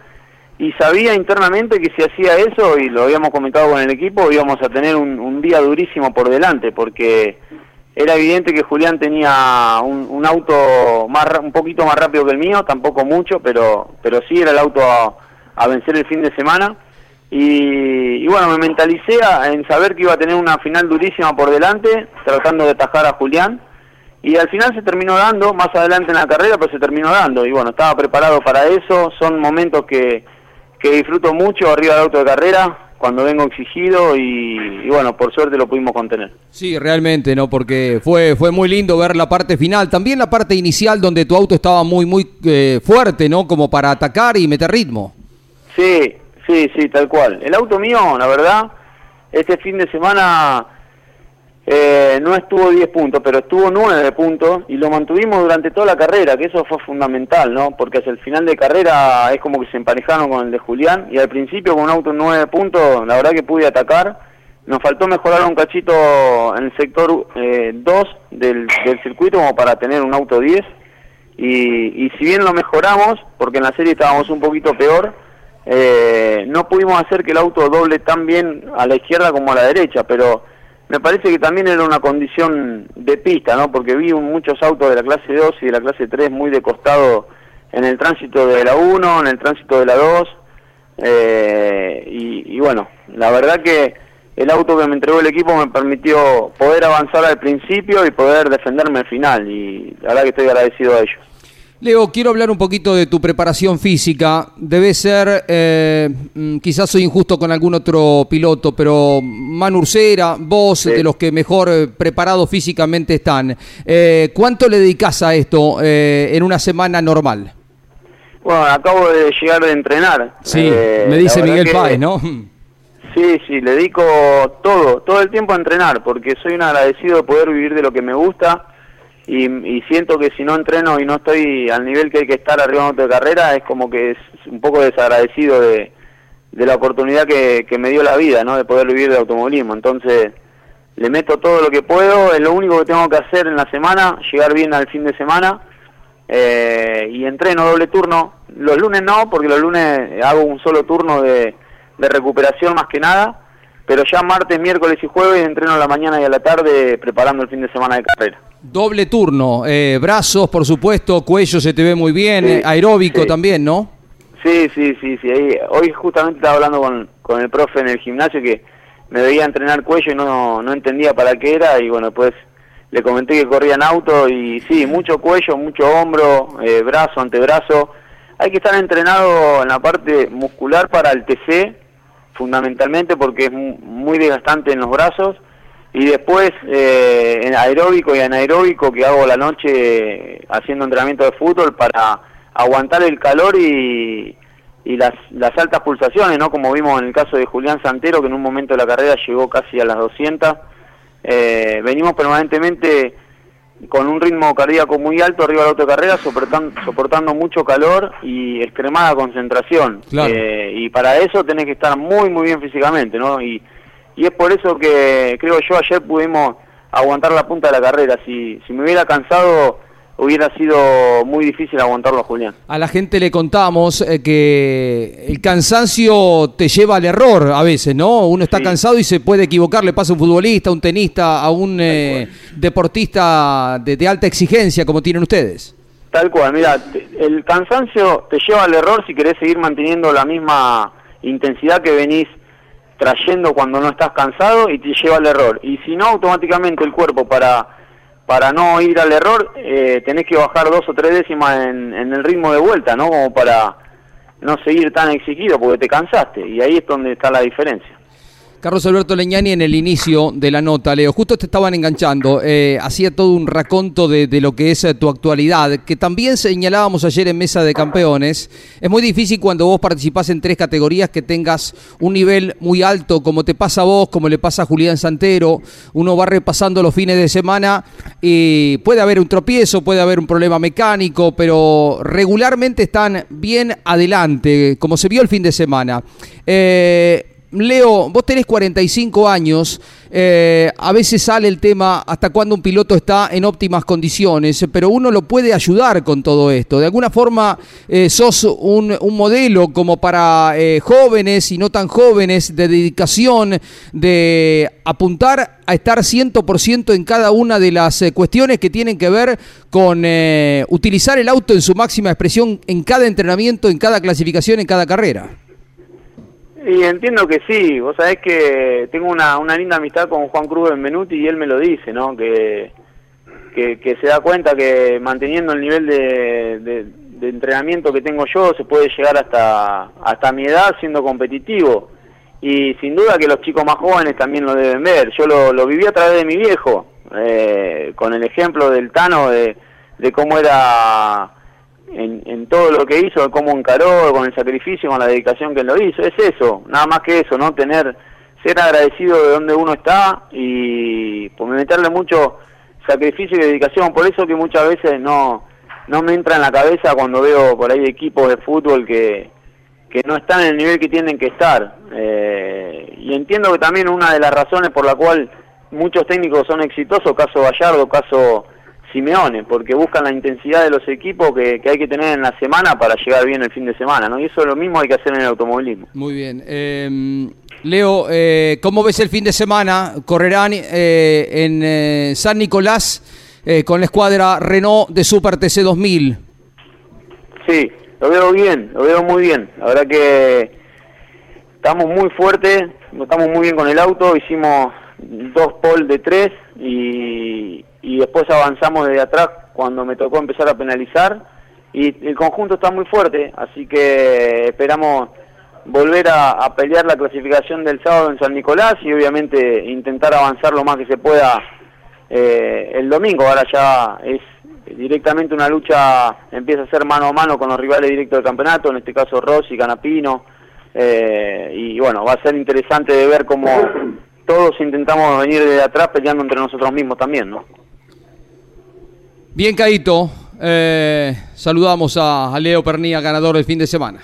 [SPEAKER 10] y sabía internamente que si hacía eso, y lo habíamos comentado con el equipo, íbamos a tener un día durísimo por delante, porque era evidente que Julián tenía un, un, auto más un poquito más rápido que el mío, tampoco mucho, pero pero sí era el auto a, vencer el fin de semana Y, y bueno, me mentalicé a- en saber que iba a tener una final durísima por delante, tratando de atajar a Julián. Y al final se terminó dando, más adelante en la carrera, pero se terminó dando. Y bueno, estaba preparado para eso. Son momentos que, que disfruto mucho arriba del auto de carrera, cuando vengo exigido. Y, y bueno, por suerte lo pudimos contener.
[SPEAKER 2] Sí, realmente, ¿no? Porque fue, fue muy lindo ver la parte final. También la parte inicial donde tu auto estaba muy, muy eh, fuerte, ¿no? Como para atacar y meter ritmo.
[SPEAKER 10] Sí, sí, sí, tal cual. El auto mío, la verdad, este fin de semana eh, no estuvo 10 puntos, pero estuvo 9 puntos y lo mantuvimos durante toda la carrera, que eso fue fundamental, ¿no? Porque hacia el final de carrera es como que se emparejaron con el de Julián y al principio con un auto en 9 puntos, la verdad que pude atacar. Nos faltó mejorar un cachito en el sector 2 del, del circuito como para tener un auto 10 y, y si bien lo mejoramos, porque en la serie estábamos un poquito peor, eh, no pudimos hacer que el auto doble tan bien a la izquierda como a la derecha, pero me parece que también era una condición de pista, ¿no? Porque vi muchos autos de la clase 2 y de la clase 3 muy de costado en el tránsito de la 1, en el tránsito de la 2, eh, y, y bueno, la verdad que el auto que me entregó el equipo me permitió poder avanzar al principio y poder defenderme al final, y la verdad que estoy agradecido a ellos.
[SPEAKER 2] Leo, quiero hablar un poquito de tu preparación física. Debe ser, eh, mm, quizás soy injusto con algún otro piloto, pero Manu Ursera, vos, de los que mejor eh, preparados físicamente están, eh, ¿cuánto le dedicas a esto eh, en una semana normal?
[SPEAKER 10] Bueno, acabo de llegar de entrenar.
[SPEAKER 2] Sí,
[SPEAKER 10] Eh,
[SPEAKER 2] me dice Miguel
[SPEAKER 10] que-
[SPEAKER 2] Páez, ¿no?
[SPEAKER 10] Sí, sí, le dedico todo, todo el tiempo a entrenar, porque soy un agradecido de poder vivir de lo que me gusta y, y siento que si no entreno y no estoy al nivel que hay que estar arriba auto de carrera, es como que es un poco desagradecido de, la oportunidad que, que me dio la vida, ¿no? De poder vivir de automovilismo. Entonces, le meto todo lo que puedo, es lo único que tengo que hacer en la semana, llegar bien al fin de semana eh, y entreno doble turno. Los lunes no, porque los lunes hago un solo turno de, de recuperación más que nada, pero ya martes, miércoles y jueves entreno a la mañana y a la tarde preparando el fin de semana de carrera.
[SPEAKER 2] Doble turno, eh, brazos, por supuesto, cuello se te ve muy bien,
[SPEAKER 10] Sí,
[SPEAKER 2] aeróbico
[SPEAKER 10] sí.
[SPEAKER 2] también, ¿no?
[SPEAKER 10] Sí, sí, sí, sí. ahí- hoy justamente estaba hablando con, con el profe en el gimnasio que me veía entrenar cuello y no, no entendía para qué era y bueno, pues le comenté que corría en auto y sí, mucho cuello, mucho hombro, eh, brazo, antebrazo. Hay que estar entrenado en la parte muscular para el TC, fundamentalmente porque es mu- muy desgastante en los brazos. Y después eh, en aeróbico y anaeróbico que hago la noche eh, haciendo entrenamiento de fútbol para aguantar el calor y, y las, las altas pulsaciones, ¿no? Como vimos en el caso de Julián Santero, que en un momento de la carrera llegó casi a las 200. Eh, venimos permanentemente con un ritmo cardíaco muy alto arriba de carrera, soportando, soportando mucho calor y extremada concentración.
[SPEAKER 2] Claro.
[SPEAKER 10] Eh, y para eso tenés que estar muy, muy bien físicamente, ¿no? Y, y es por eso que creo yo ayer pudimos aguantar la punta de la carrera. Si, si me hubiera cansado, hubiera sido muy difícil aguantarlo Julián.
[SPEAKER 2] A la gente le contamos eh, que el cansancio te lleva al error a veces, ¿no? Uno está cansado y se puede equivocar, le pasa a un futbolista, a un tenista, a un eh, deportista de, de alta exigencia como tienen ustedes.
[SPEAKER 10] Tal cual, mira, el cansancio te lleva al error si querés seguir manteniendo la misma intensidad que venís trayendo cuando no estás cansado y te lleva al error. Y si no, automáticamente el cuerpo para, para no ir al error, eh, tenés que bajar dos o tres décimas en, en el ritmo de vuelta, ¿no? Como para no seguir tan exigido porque te cansaste. Y ahí es donde está la diferencia.
[SPEAKER 2] Carlos Alberto Leñani en el inicio de la nota, Leo, justo te estaban enganchando, eh, hacía todo un raconto de, lo que es eh, tu actualidad, que también señalábamos ayer en Mesa de Campeones. Es muy difícil cuando vos participás en tres categorías que tengas un nivel muy alto, como te pasa a vos, como le pasa a Julián Santero. Uno va repasando los fines de semana y puede haber un tropiezo, puede haber un problema mecánico, pero regularmente están bien adelante, como se vio el fin de semana. Eh, Leo, vos tenés 45 años, eh, a veces sale el tema hasta cuando un piloto está en óptimas condiciones, pero uno lo puede ayudar con todo esto. De alguna forma eh, sos un, modelo como para eh, jóvenes y no tan jóvenes de dedicación, de apuntar a estar 100% en cada una de las cuestiones que tienen que ver con utilizar el auto en su máxima expresión en cada entrenamiento, en cada clasificación, en cada carrera.
[SPEAKER 10] Y entiendo que sí, vos sabés que tengo una, una linda amistad con Juan Cruz Benvenuti y él me lo dice, ¿no? Que, que, se da cuenta que manteniendo el nivel de, de- de entrenamiento que tengo yo se puede llegar hasta, hasta mi edad siendo competitivo. Y sin duda que los chicos más jóvenes también lo deben ver. Yo lo, lo viví a través de mi viejo, eh, con el ejemplo del Tano de, de cómo era en, en todo lo que hizo, cómo encaró, con el sacrificio, con la dedicación que lo hizo. Es eso, nada más que eso, ¿no? Tener, ser agradecido de donde uno está y pues, meterle mucho sacrificio y dedicación. Por eso que muchas veces no, no me entra en la cabeza cuando veo por ahí equipos de fútbol que, que no están en el nivel que tienen que estar. Eh, y entiendo que también una de las razones por la cual muchos técnicos son exitosos, caso Gallardo, caso Simeone, porque buscan la intensidad de los equipos que, que hay que tener en la semana para llegar bien el fin de semana, ¿no? Y eso es lo mismo hay que hacer en el automovilismo.
[SPEAKER 2] Muy bien. Eh, Leo, eh, ¿cómo ves el fin de semana? Correrán eh, en eh, San Nicolás eh, con la escuadra Renault de Super TC 2000.
[SPEAKER 10] Sí, lo veo bien, lo veo muy bien. La verdad que estamos muy fuertes, estamos muy bien con el auto, hicimos dos pole de tres y, y después avanzamos desde atrás cuando me tocó empezar a penalizar y el conjunto está muy fuerte, así que esperamos volver a, a pelear la clasificación del sábado en San Nicolás y obviamente intentar avanzar lo más que se pueda eh, el domingo. Ahora ya es directamente una lucha, empieza a ser mano a mano con los rivales directos del campeonato, en este caso Rossi, Canapino, eh, y bueno, va a ser interesante de ver cómo todos intentamos venir de atrás peleando entre nosotros mismos también, ¿no?
[SPEAKER 2] Bien, Caito. Eh, saludamos a, a Leo Pernía, ganador del fin de semana.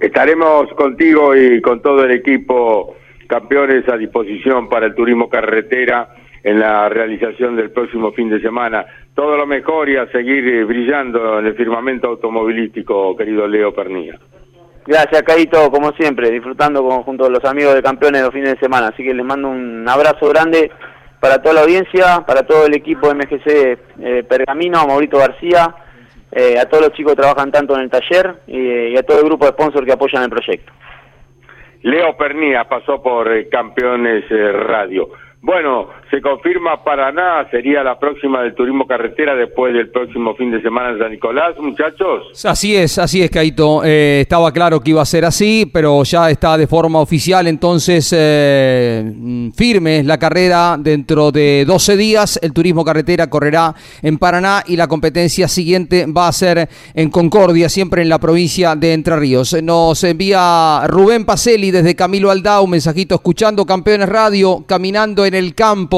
[SPEAKER 1] Estaremos contigo y con todo el equipo campeones a disposición para el turismo carretera en la realización del próximo fin de semana. Todo lo mejor y a seguir brillando en el firmamento automovilístico, querido Leo Pernilla.
[SPEAKER 10] Gracias, Caito, como siempre, disfrutando junto a los amigos de campeones los fines de semana. Así que les mando un abrazo grande para toda la audiencia, para todo el equipo MGC eh, Pergamino, Maurito García, eh, a todos los chicos que trabajan tanto en el taller y, y a todo el grupo de sponsors que apoyan el proyecto.
[SPEAKER 1] Leo Pernía pasó por eh, Campeones eh, Radio. Bueno, se confirma Paraná, sería la próxima del turismo carretera después del próximo fin de semana en San Nicolás, muchachos.
[SPEAKER 2] Así es, así es, Caito. Eh, estaba claro que iba a ser así, pero ya está de forma oficial, entonces eh, mm, firme la carrera dentro de 12 días. El turismo carretera correrá en Paraná y la competencia siguiente va a ser en Concordia, siempre en la provincia de Entre Ríos. Nos envía Rubén Pacelli desde Camilo Aldao, un mensajito escuchando Campeones Radio, caminando en el campo.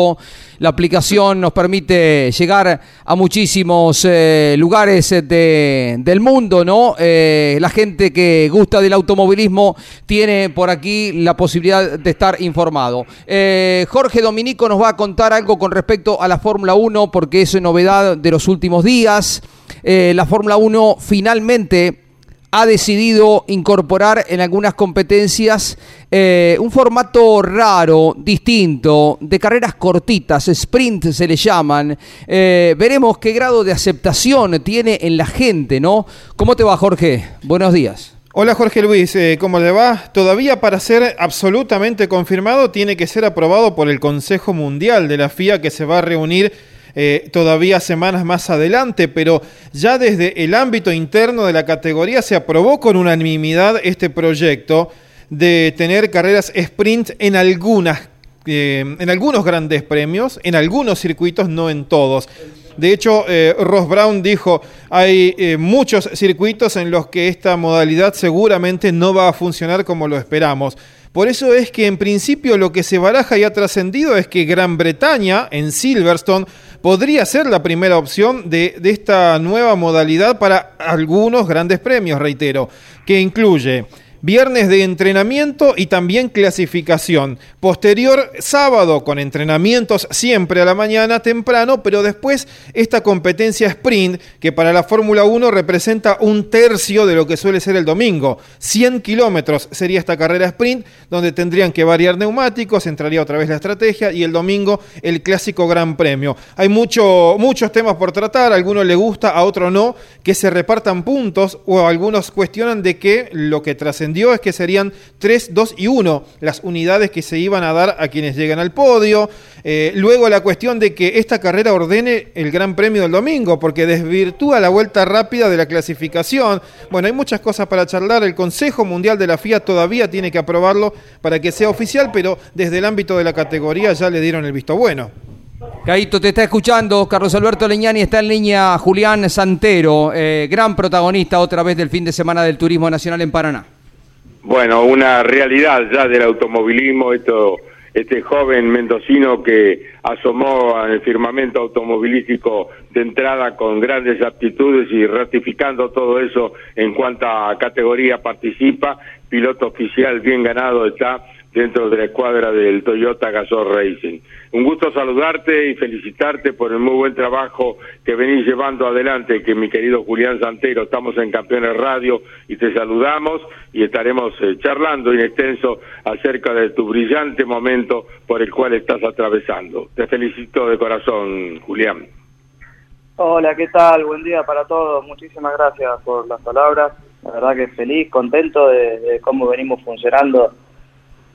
[SPEAKER 2] La aplicación nos permite llegar a muchísimos eh, lugares de- del mundo, ¿no? Eh, la gente que gusta del automovilismo tiene por aquí la posibilidad de estar informado. Eh, Jorge Dominico nos va a contar algo con respecto a la Fórmula 1 porque es novedad de los últimos días. Eh, la Fórmula 1 finalmente ha decidido incorporar en algunas competencias eh, un formato raro, distinto, de carreras cortitas, sprint se le llaman. Eh, veremos qué grado de aceptación tiene en la gente, ¿no? ¿Cómo te va, Jorge? Buenos días.
[SPEAKER 11] Hola Jorge Luis, eh, ¿cómo le va? Todavía para ser absolutamente confirmado tiene que ser aprobado por el Consejo Mundial de la FIA que se va a reunir eh, todavía semanas más adelante, pero ya desde el ámbito interno de la categoría se aprobó con unanimidad este proyecto de tener carreras sprint en algunas eh, en algunos grandes premios, en algunos circuitos, no en todos. De hecho, eh, Ross Brown dijo, hay muchos circuitos en los que esta modalidad seguramente no va a funcionar como lo esperamos. Por eso es que en principio lo que se baraja y ha trascendido es que Gran Bretaña, en Silverstone, podría ser la primera opción de, esta nueva modalidad para algunos grandes premios, reitero, que incluye Viernes de entrenamiento y también clasificación. Posterior sábado con entrenamientos siempre a la mañana temprano, pero después esta competencia sprint que para la Fórmula 1 representa un tercio de lo que suele ser el domingo. 100 kilómetros sería esta carrera sprint donde tendrían que variar neumáticos, entraría otra vez la estrategia y el domingo el clásico Gran Premio. Hay mucho, muchos temas por tratar, a algunos le gusta, a otros no, que se repartan puntos o algunos cuestionan de que lo que trascendió es que serían 3, 2 y 1 las unidades que se iban a dar a quienes llegan al podio. Eh, luego la cuestión de que esta carrera ordene el Gran Premio del domingo, porque desvirtúa la vuelta rápida de la clasificación. Bueno, hay muchas cosas para charlar. El Consejo Mundial de la FIA todavía tiene que aprobarlo para que sea oficial, pero desde el ámbito de la categoría ya le dieron el visto bueno.
[SPEAKER 2] Caito, te está escuchando. Carlos Alberto Leñani está en línea. Julián Santero, eh, gran protagonista otra vez del fin de semana del Turismo Nacional en Paraná.
[SPEAKER 1] Bueno, una realidad ya del automovilismo, esto, este joven mendocino que asomó el firmamento automovilístico de entrada con grandes aptitudes y ratificando todo eso en cuanto a categoría participa, piloto oficial bien ganado está dentro de la escuadra del Toyota Gazoo Racing. Un gusto saludarte y felicitarte por el muy buen trabajo que venís llevando adelante, que mi querido Julián Santero, estamos en Campeones Radio y te saludamos y estaremos eh, charlando en extenso acerca de tu brillante momento por el cual estás atravesando. Te felicito de corazón, Julián.
[SPEAKER 12] Hola, ¿qué tal? Buen día para todos. Muchísimas gracias por las palabras. La verdad que feliz, contento de, de cómo venimos funcionando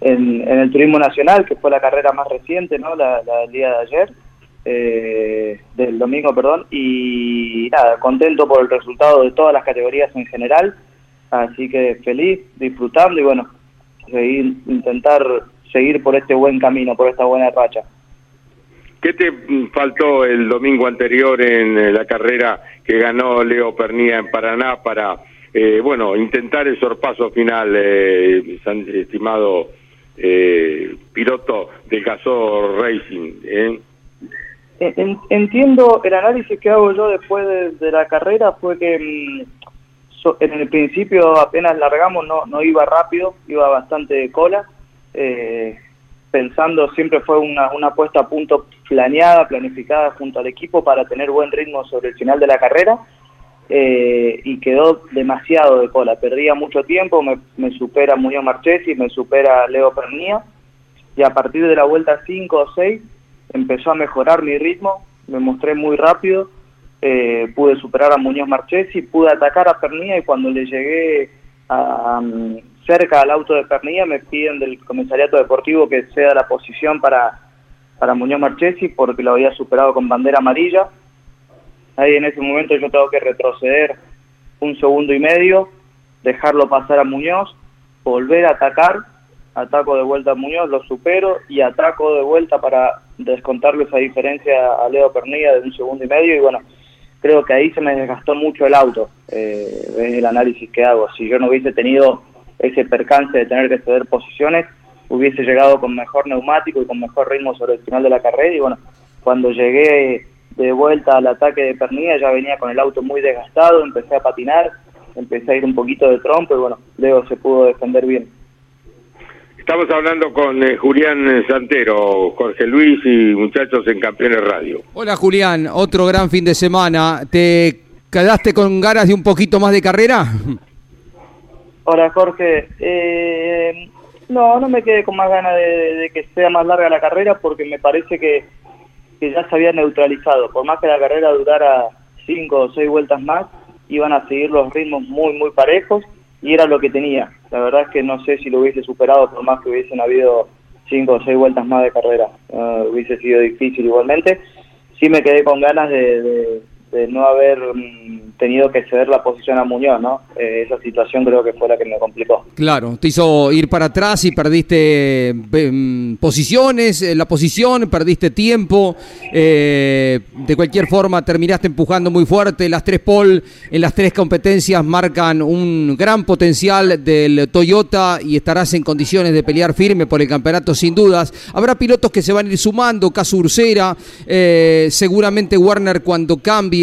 [SPEAKER 12] en, el turismo nacional, que fue la carrera más reciente, ¿no? La, la del día de ayer, eh, del domingo, perdón, y nada, contento por el resultado de todas las categorías en general, así que feliz, disfrutando y bueno, seguir, intentar seguir por este buen camino, por esta buena racha.
[SPEAKER 1] ¿Qué te faltó el domingo anterior en eh, la carrera que ganó Leo Pernía en Paraná para, eh, bueno, intentar el sorpaso final, eh, estimado eh, piloto del Gasol Racing. ¿eh?
[SPEAKER 12] En, entiendo, el análisis que hago yo después de, la carrera fue que mm, en el principio apenas largamos no, no iba rápido, iba bastante de cola. Eh, pensando siempre fue una, una puesta a punto planeada, planificada junto al equipo para tener buen ritmo sobre el final de la carrera eh, y quedó demasiado de cola, perdía mucho tiempo, me, supera Muñoz Marchesi, me supera Leo Pernía y a partir de la vuelta 5 o 6 empezó a mejorar mi ritmo, me mostré muy rápido, eh, pude superar a Muñoz Marchesi, pude atacar a Pernía y cuando le llegué a, um, cerca al auto de Pernilla me piden del comisariato deportivo que ceda la posición para, para Muñoz Marchesi porque lo había superado con bandera amarilla. Ahí en ese momento yo tengo que retroceder un segundo y medio, dejarlo pasar a Muñoz, volver a atacar, ataco de vuelta a Muñoz, lo supero y ataco de vuelta para descontarle esa diferencia a Leo Pernilla de un segundo y medio y bueno, creo que ahí se me desgastó mucho el auto, eh, el análisis que hago. Si yo no hubiese tenido ese percance de tener que ceder posiciones, hubiese llegado con mejor neumático y con mejor ritmo sobre el final de la carrera y bueno, cuando llegué de vuelta al ataque de Pernilla ya venía con el auto muy desgastado, empecé a patinar, empecé a ir un poquito de trompo y bueno, luego se pudo defender bien.
[SPEAKER 1] Estamos hablando con eh, Julián Santero, Jorge Luis y muchachos en Campeones Radio.
[SPEAKER 2] Hola Julián, otro gran fin de semana. ¿Te quedaste con ganas de un poquito más de carrera? [laughs]
[SPEAKER 12] Hola Jorge, eh, no, no me quedé con más ganas de, de, que sea más larga la carrera porque me parece que, que ya se había neutralizado. Por más que la carrera durara cinco o seis vueltas más, iban a seguir los ritmos muy, muy parejos y era lo que tenía. La verdad es que no sé si lo hubiese superado por más que hubiesen habido cinco o seis vueltas más de carrera. Uh, hubiese sido difícil igualmente. Sí me quedé con ganas de, de, de no haber um, tenido que ceder la posición a Muñoz, ¿no? Eh, esa situación creo que fue la que me complicó.
[SPEAKER 2] Claro, te hizo ir para atrás y perdiste eh, posiciones, eh, la posición, perdiste tiempo. Eh, de cualquier forma, terminaste empujando muy fuerte. Las tres pole en las tres competencias marcan un gran potencial del Toyota y estarás en condiciones de pelear firme por el campeonato sin dudas. Habrá pilotos que se van a ir sumando, caso Ursera, seguramente Warner cuando cambie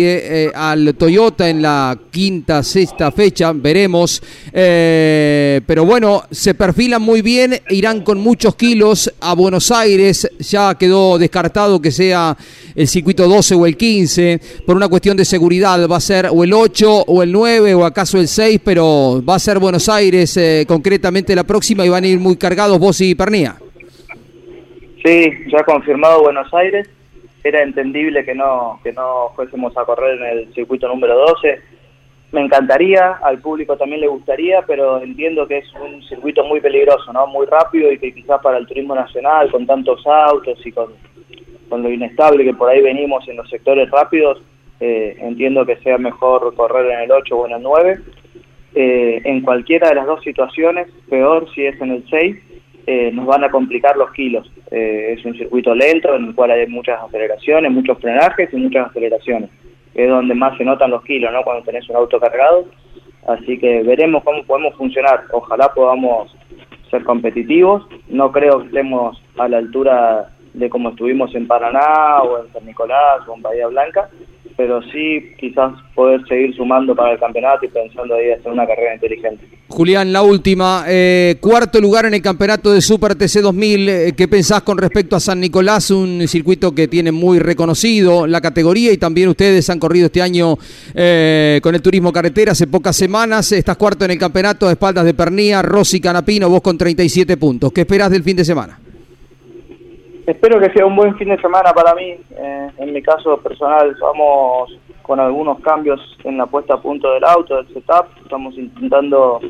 [SPEAKER 2] al Toyota en la quinta, sexta fecha, veremos. Eh, pero bueno, se perfilan muy bien, irán con muchos kilos a Buenos Aires, ya quedó descartado que sea el circuito 12 o el 15, por una cuestión de seguridad, va a ser o el 8 o el 9 o acaso el 6, pero va a ser Buenos Aires eh, concretamente la próxima y van a ir muy cargados vos y Pernía.
[SPEAKER 12] Sí, ya confirmado Buenos Aires era entendible que no que no fuésemos a correr en el circuito número 12 me encantaría, al público también le gustaría, pero entiendo que es un circuito muy peligroso, ¿no? Muy rápido y que quizás para el turismo nacional, con tantos autos y con, con lo inestable que por ahí venimos en los sectores rápidos, eh, entiendo que sea mejor correr en el 8 o en el 9. Eh, en cualquiera de las dos situaciones, peor si es en el 6, eh, nos van a complicar los kilos. Eh, es un circuito lento en el cual hay muchas aceleraciones, muchos frenajes y muchas aceleraciones. Es donde más se notan los kilos, ¿no? Cuando tenés un auto cargado. Así que veremos cómo podemos funcionar. Ojalá podamos ser competitivos. No creo que estemos a la altura de como estuvimos en Paraná o en San Nicolás o en Bahía Blanca, pero sí quizás poder seguir sumando para el campeonato y pensando ahí hacer una carrera inteligente.
[SPEAKER 2] Julián, la última. eh, cuarto lugar en el campeonato de Super TC 2000. eh, ¿Qué pensás con respecto a San Nicolás? Un circuito que tiene muy reconocido la categoría y también ustedes han corrido este año eh, con el turismo carretera hace pocas semanas. Estás cuarto en el campeonato a espaldas de Pernía, Rossi Canapino, vos con 37 puntos. ¿Qué esperás del fin de semana?
[SPEAKER 12] Espero que sea un buen fin de semana para mí. Eh, en mi caso personal, vamos con algunos cambios en la puesta a punto del auto, del setup. Estamos intentando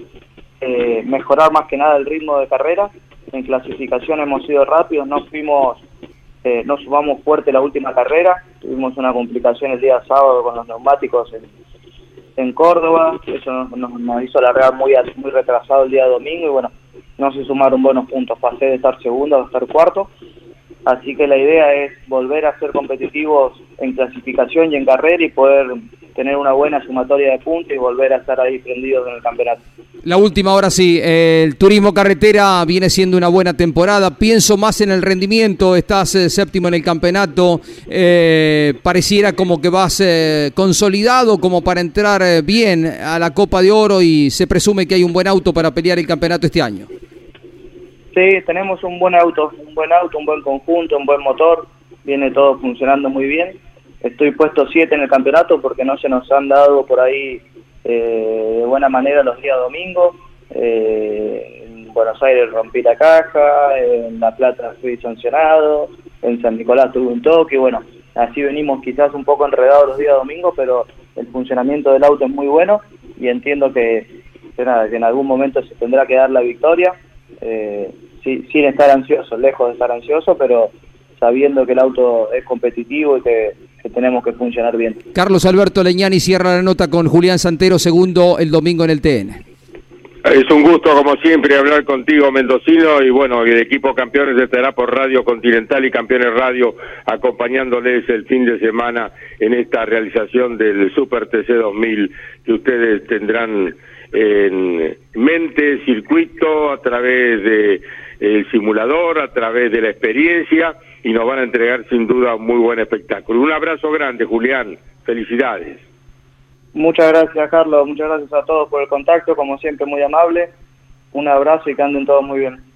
[SPEAKER 12] eh, mejorar más que nada el ritmo de carrera. En clasificación hemos sido rápidos, no fuimos, eh, no sumamos fuerte la última carrera. Tuvimos una complicación el día sábado con los neumáticos en, Córdoba. Eso nos, nos- hizo largar muy, muy retrasado el día domingo y bueno, no se sumaron buenos puntos. Pasé de estar segundo a estar cuarto. Así que la idea es volver a ser competitivos en clasificación y en carrera y poder tener una buena sumatoria de puntos y volver a estar ahí prendidos en el campeonato.
[SPEAKER 2] La última, ahora sí, el turismo carretera viene siendo una buena temporada. Pienso más en el rendimiento, estás eh, séptimo en el campeonato. eh, pareciera como que vas eh, consolidado como para entrar eh, bien a la Copa de Oro y se presume que hay un buen auto para pelear el campeonato este año.
[SPEAKER 12] Sí, tenemos un buen auto, un buen auto, un buen conjunto, un buen motor, viene todo funcionando muy bien. Estoy puesto 7 en el campeonato porque no se nos han dado por ahí eh, de buena manera los días domingos. Eh, en Buenos Aires rompí la caja, en La Plata fui sancionado, en San Nicolás tuve un toque, bueno, así venimos quizás un poco enredados los días domingos, pero el funcionamiento del auto es muy bueno y entiendo que nada, que en algún momento se tendrá que dar la victoria eh, sin estar ansioso, lejos de estar ansioso, pero sabiendo que el auto es competitivo y que, que tenemos que funcionar bien.
[SPEAKER 2] Carlos Alberto Leñani cierra la nota con Julián Santero, segundo el domingo en el TN.
[SPEAKER 1] Es un gusto, como siempre, hablar contigo, Mendocino, y bueno, el equipo Campeones estará por Radio Continental y Campeones Radio acompañándoles el fin de semana en esta realización del Super TC 2000 que ustedes tendrán en mente, circuito, a través de el simulador, a través de la experiencia, y nos van a entregar sin duda un muy buen espectáculo. Un abrazo grande, Julián. Felicidades.
[SPEAKER 12] Muchas gracias, Carlos, muchas gracias a todos por el contacto, como siempre, muy amable. Un abrazo y que anden todos muy bien.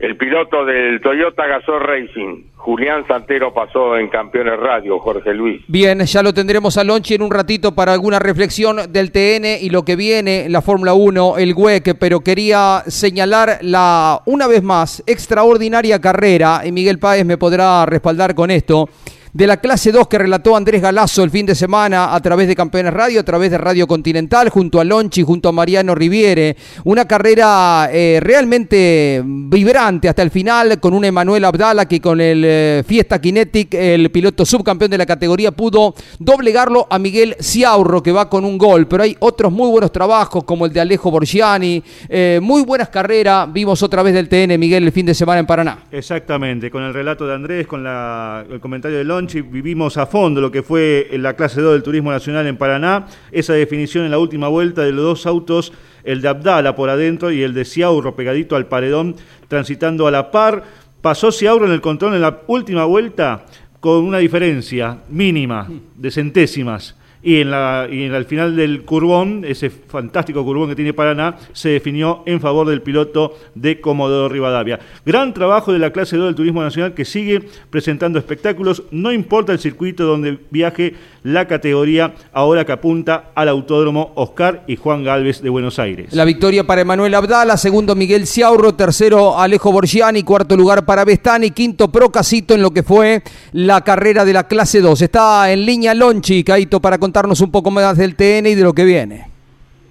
[SPEAKER 1] El piloto del Toyota Gazoo Racing, Julián Santero, pasó en Campeones Radio, Jorge Luis.
[SPEAKER 2] Bien, ya lo tendremos a Lonchi en un ratito para alguna reflexión del TN y lo que viene, la Fórmula 1, el WEC, pero quería señalar la, una vez más, extraordinaria carrera, y Miguel Páez me podrá respaldar con esto, de la clase 2 que relató Andrés Galazo el fin de semana a través de Campeones Radio, a través de Radio Continental, junto a Lonchi, junto a Mariano Riviere. Una carrera eh, realmente vibrante hasta el final, con un Emanuel Abdala que con el eh, Fiesta Kinetic, el piloto subcampeón de la categoría, pudo doblegarlo a Miguel Ciaurro, que va con un gol. Pero hay otros muy buenos trabajos, como el de Alejo Borgiani. eh, muy buenas carreras. Vimos otra vez del TN, Miguel, el fin de semana en Paraná.
[SPEAKER 3] Exactamente, con el relato de Andrés, con la- el comentario de Lonchi, vivimos a fondo lo que fue la clase 2 del Turismo Nacional en Paraná, esa definición en la última vuelta de los dos autos, el de Abdala por adentro y el de Ciaurro pegadito al paredón, transitando a la par. Pasó Ciaurro en el control en la última vuelta con una diferencia mínima de centésimas. Y, en la, y en el final del curbón, ese fantástico curbón que tiene Paraná, se definió en favor del piloto de Comodoro Rivadavia. Gran trabajo de la clase 2 del Turismo Nacional que sigue presentando espectáculos, no importa el circuito donde viaje la categoría, ahora que apunta al Autódromo Oscar y Juan Galvez de Buenos Aires.
[SPEAKER 2] La victoria para Emanuel Abdala, segundo Miguel Ciaurro, tercero Alejo Borgiani, cuarto lugar para Bestani, quinto Procasito en lo que fue la carrera de la clase 2. Está en línea Lonchi, Caito, para contarnos un poco más del TN y de lo que viene.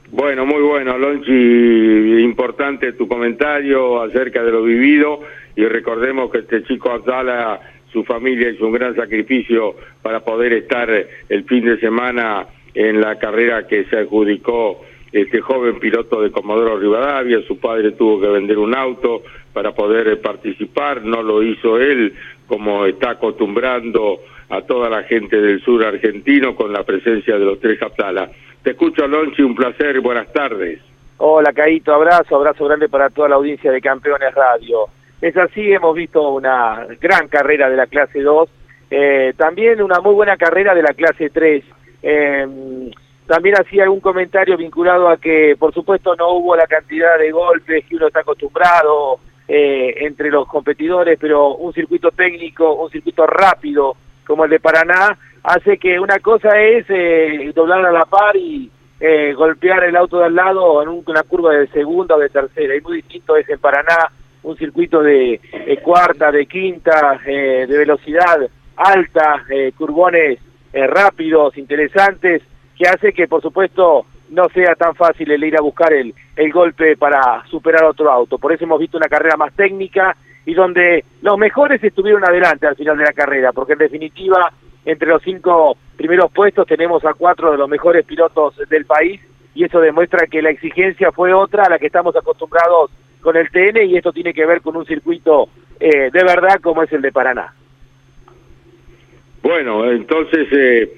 [SPEAKER 1] Bueno, muy bueno, Lonchi, importante tu comentario acerca de lo vivido y recordemos que este chico Abdala, su familia hizo un gran sacrificio para poder estar el fin de semana en la carrera que se adjudicó este joven piloto de Comodoro Rivadavia, su padre tuvo que vender un auto para poder participar, no lo hizo él como está acostumbrando a toda la gente del sur argentino con la presencia de los tres Abdala. Te escucho, Lonchi, un placer buenas tardes.
[SPEAKER 13] Hola, Caito, abrazo, abrazo grande para toda la audiencia de Campeones Radio. Es así, hemos visto una gran carrera de la clase 2, eh, también una muy buena carrera de la clase 3. Eh, también hacía algún comentario vinculado a que, por supuesto, no hubo la cantidad de golpes que uno está acostumbrado eh, entre los competidores, pero un circuito técnico, un circuito rápido como el de Paraná, hace que una cosa es eh, doblar a la par y eh, golpear el auto de al lado en una curva de segunda o de tercera. Y muy distinto es en Paraná, un circuito de, cuarta, de quinta, eh, de velocidad alta, eh, curbones rápidos, interesantes, que hace que, por supuesto, no sea tan fácil el ir a buscar el, el golpe para superar otro auto. Por eso hemos visto una carrera más técnica y donde los mejores estuvieron adelante al final de la carrera, porque en definitiva entre los cinco primeros puestos tenemos a cuatro de los mejores pilotos del país y eso demuestra que la exigencia fue otra a la que estamos acostumbrados con el TN y esto tiene que ver con un circuito eh, de verdad como es el de Paraná.
[SPEAKER 1] Bueno, entonces eh,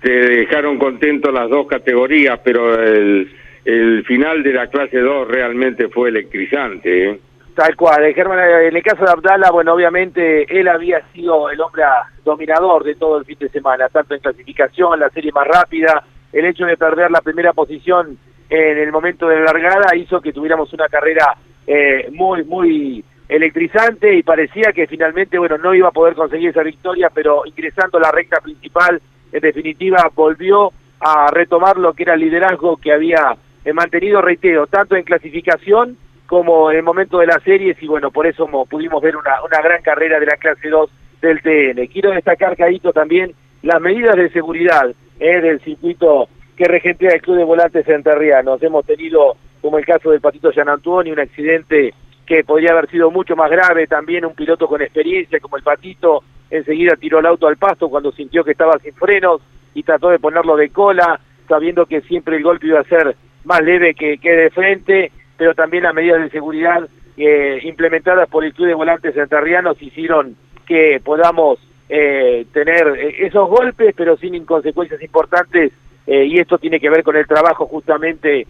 [SPEAKER 1] te dejaron contento las dos categorías, pero el, el final de la clase 2 realmente fue electrizante. ¿eh?
[SPEAKER 13] Tal cual, eh, Germán, en el caso de Abdala, bueno, obviamente él había sido el hombre dominador de todo el fin de semana, tanto en clasificación, la serie más rápida, el hecho de perder la primera posición en el momento de la largada hizo que tuviéramos una carrera eh, muy, muy electrizante y parecía que finalmente, bueno, no iba a poder conseguir esa victoria, pero ingresando a la recta principal, en definitiva, volvió a retomar lo que era el liderazgo que había eh, mantenido, reitero, tanto en clasificación como en el momento de las series y bueno, por eso pudimos ver una, gran carrera de la clase 2 del TN. Quiero destacar, Caíto, también las medidas de seguridad eh, del circuito que regentea el Club de Volantes Santarrianos. Hemos tenido, como el caso del Patito Gian Antonio, un accidente que podría haber sido mucho más grave, también un piloto con experiencia como el Patito enseguida tiró el auto al pasto cuando sintió que estaba sin frenos y trató de ponerlo de cola, sabiendo que siempre el golpe iba a ser más leve que, de frente pero también las medidas de seguridad eh, implementadas por el Club de Volantes Santarrianos hicieron que podamos eh, tener eh, esos golpes, pero sin consecuencias importantes, y esto tiene que ver con el trabajo justamente,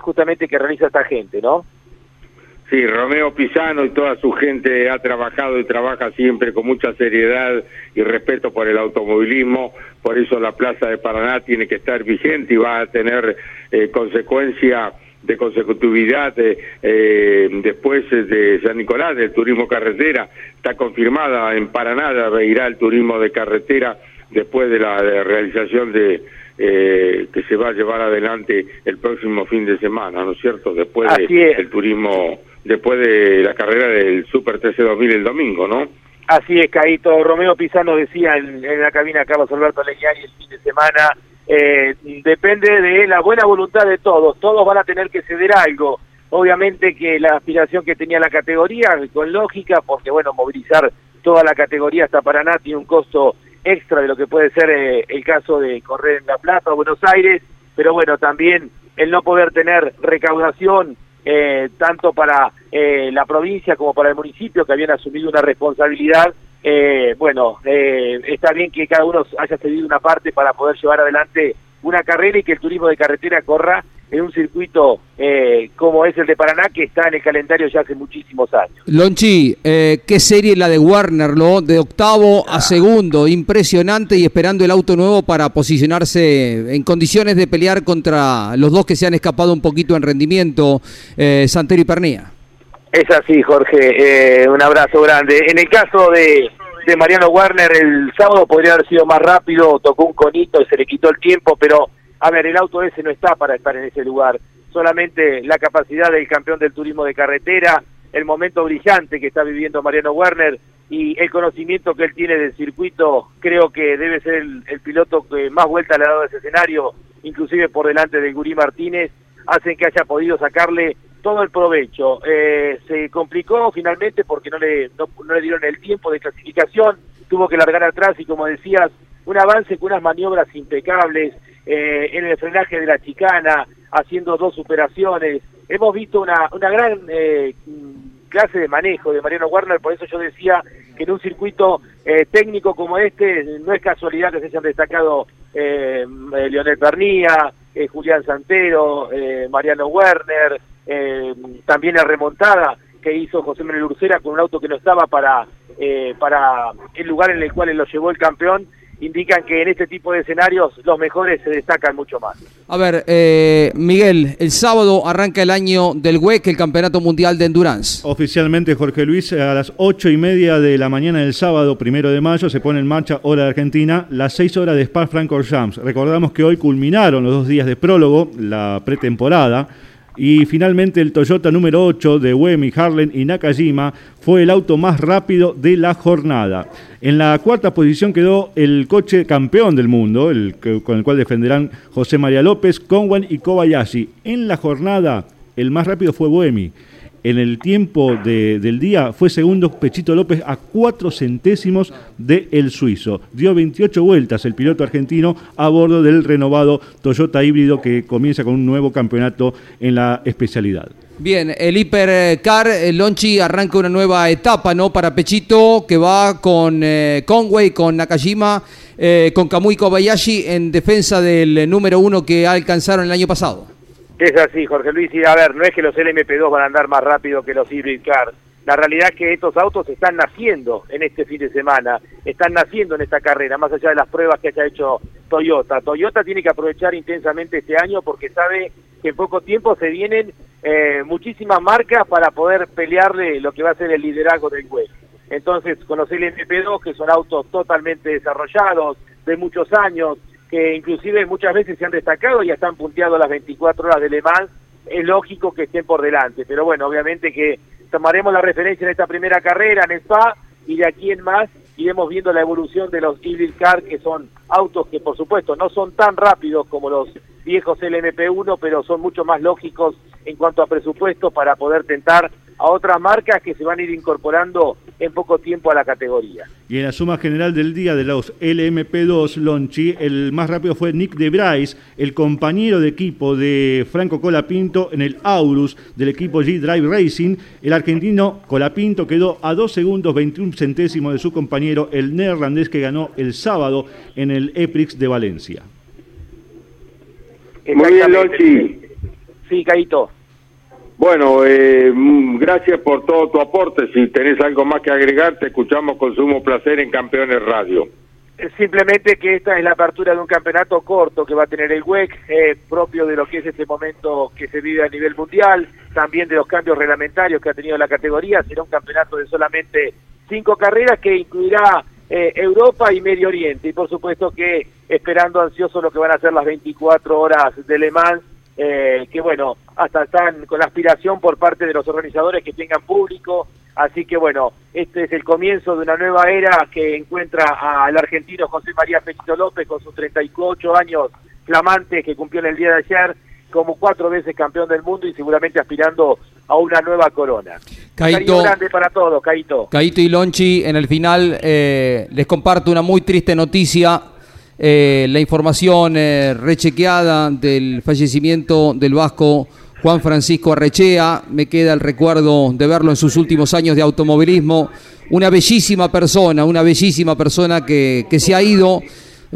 [SPEAKER 13] justamente que realiza esta gente, ¿no?
[SPEAKER 1] Sí, Romeo Pisano y toda su gente ha trabajado y trabaja siempre con mucha seriedad y respeto por el automovilismo, por eso la Plaza de Paraná tiene que estar vigente y va a tener consecuencia de consecutividad eh, después de San Nicolás, del turismo carretera, está confirmada en Paraná, irá el turismo de carretera después de la realización de eh, que se va a llevar adelante el próximo fin de semana, ¿no es cierto? Después del turismo, después de la carrera del Super TC 2000 el domingo, ¿no?
[SPEAKER 13] Así es, Caíto. Romeo Pizano decía en, la cabina Carlos Alberto Leñani el fin de semana eh, depende de la buena voluntad de todos, todos van a tener que ceder algo. Obviamente que la aspiración que tenía la categoría, con lógica, porque bueno, movilizar toda la categoría hasta Paraná tiene un costo extra de lo que puede ser eh, el caso de correr en La Plata o Buenos Aires, pero bueno, también el no poder tener recaudación eh, tanto para eh, la provincia como para el municipio que habían asumido una responsabilidad eh, bueno, eh, está bien que cada uno haya cedido una parte para poder llevar adelante una carrera y que el turismo de carretera corra en un circuito eh, como es el de Paraná, que está en el calendario ya hace muchísimos años.
[SPEAKER 2] Lonchi, eh, qué serie la de Warner, ¿no? De octavo a segundo, impresionante y esperando el auto nuevo para posicionarse en condiciones de pelear contra los dos que se han escapado un poquito en rendimiento, eh, Santero y Pernía.
[SPEAKER 13] Es así, Jorge. Eh, un abrazo grande. En el caso de, de Mariano Warner, el sábado podría haber sido más rápido, tocó un conito y se le quitó el tiempo, pero a ver, el auto ese no está para estar en ese lugar. Solamente la capacidad del campeón del turismo de carretera, el momento brillante que está viviendo Mariano Werner, y el conocimiento que él tiene del circuito, creo que debe ser el, piloto que más vuelta le ha dado a ese escenario, inclusive por delante de Gurí Martínez, hacen que haya podido sacarle todo el provecho. Eh, se complicó finalmente porque no le, no, no le dieron el tiempo de clasificación, tuvo que largar atrás y como decías, un avance con unas maniobras impecables eh, en el frenaje de la chicana, haciendo dos superaciones. Hemos visto una, una gran eh, clase de manejo de Mariano Warner, por eso yo decía que en un circuito eh, técnico como este no es casualidad que se hayan destacado eh, eh, Leonel Pernía, eh, Julián Santero, eh, Mariano Werner, también la remontada que hizo José Manuel Ursera con un auto que no estaba para, para el lugar en el cual lo llevó el campeón, indican que en este tipo de escenarios los mejores se destacan mucho más.
[SPEAKER 2] A ver, eh, Miguel, el sábado arranca el año del WEC, el Campeonato Mundial de Endurance.
[SPEAKER 3] Oficialmente, Jorge Luis, a las ocho y media de la mañana del sábado, primero de mayo, se pone en marcha, hora de Argentina, las seis horas de Spa-Francorchamps. Recordamos que hoy culminaron los dos días de prólogo, la pretemporada, y finalmente el Toyota número 8 de Wemi, Harlan y Nakajima fue el auto más rápido de la jornada. En la cuarta posición quedó el coche campeón del mundo, el con el cual defenderán José María López, Conwan y Kobayashi. En la jornada, el más rápido fue Buemi. En el tiempo de- del día fue segundo Pechito López a cuatro centésimos de el suizo. Dio 28 vueltas el piloto argentino a bordo del renovado Toyota híbrido que comienza con un nuevo campeonato en la especialidad.
[SPEAKER 2] Bien, el Hipercar, el Lonchi arranca una nueva etapa, ¿no? Para Pechito, que va con eh, Conway, con Nakajima, eh, con Kamui Kobayashi en defensa del eh, número uno que alcanzaron el año pasado.
[SPEAKER 13] Es así, Jorge Luis, y a ver, no es que los LMP2 van a andar más rápido que los Hybrid Cars. La realidad es que estos autos están naciendo en este fin de semana, están naciendo en esta carrera, más allá de las pruebas que haya hecho Toyota. Toyota tiene que aprovechar intensamente este año porque sabe que en poco tiempo se vienen eh, muchísimas marcas para poder pelearle lo que va a ser el liderazgo del web. Entonces, con los LMP2, que son autos totalmente desarrollados, de muchos años, que inclusive muchas veces se han destacado y están punteados las 24 horas de Le Mans, es lógico que estén por delante. Pero bueno, obviamente que tomaremos la referencia en esta primera carrera en Spa y de aquí en más iremos viendo la evolución de los hybrid car, que son autos que por supuesto no son tan rápidos como los viejos LMP1, pero son mucho más lógicos en cuanto a presupuesto para poder tentar a otras marcas que se van a ir incorporando en poco tiempo a la categoría.
[SPEAKER 3] Y en la suma general del día de los LMP2 Lonchi, el más rápido fue Nick de Bryce, el compañero de equipo de Franco Colapinto en el Aurus del equipo G-Drive Racing. El argentino Colapinto quedó a 2 segundos 21 centésimos de su compañero, el neerlandés que ganó el sábado en el EPRIX de Valencia.
[SPEAKER 1] Muy bien. Lonchi.
[SPEAKER 13] Sí, Caito.
[SPEAKER 1] Bueno, eh, mm, gracias por todo tu aporte. Si tenés algo más que agregar, te escuchamos con sumo placer en Campeones Radio.
[SPEAKER 13] Simplemente que esta es la apertura de un campeonato corto que va a tener el WEC, eh, propio de lo que es este momento que se vive a nivel mundial, también de los cambios reglamentarios que ha tenido la categoría. Será un campeonato de solamente cinco carreras que incluirá eh, Europa y Medio Oriente. Y por supuesto que esperando ansioso lo que van a ser las 24 horas de Le Mans, eh, que bueno, hasta están con aspiración por parte de los organizadores que tengan público. Así que bueno, este es el comienzo de una nueva era que encuentra al argentino José María Pechito López con sus 38 años flamantes que cumplió en el día de ayer como cuatro veces campeón del mundo y seguramente aspirando a una nueva corona. Cariño grande para todos, Caito.
[SPEAKER 2] Caito y Lonchi, en el final eh, les comparto una muy triste noticia. Eh, la información eh, rechequeada del fallecimiento del vasco Juan Francisco Arrechea. Me queda el recuerdo de verlo en sus últimos años de automovilismo. Una bellísima persona, una bellísima persona que, que se ha ido.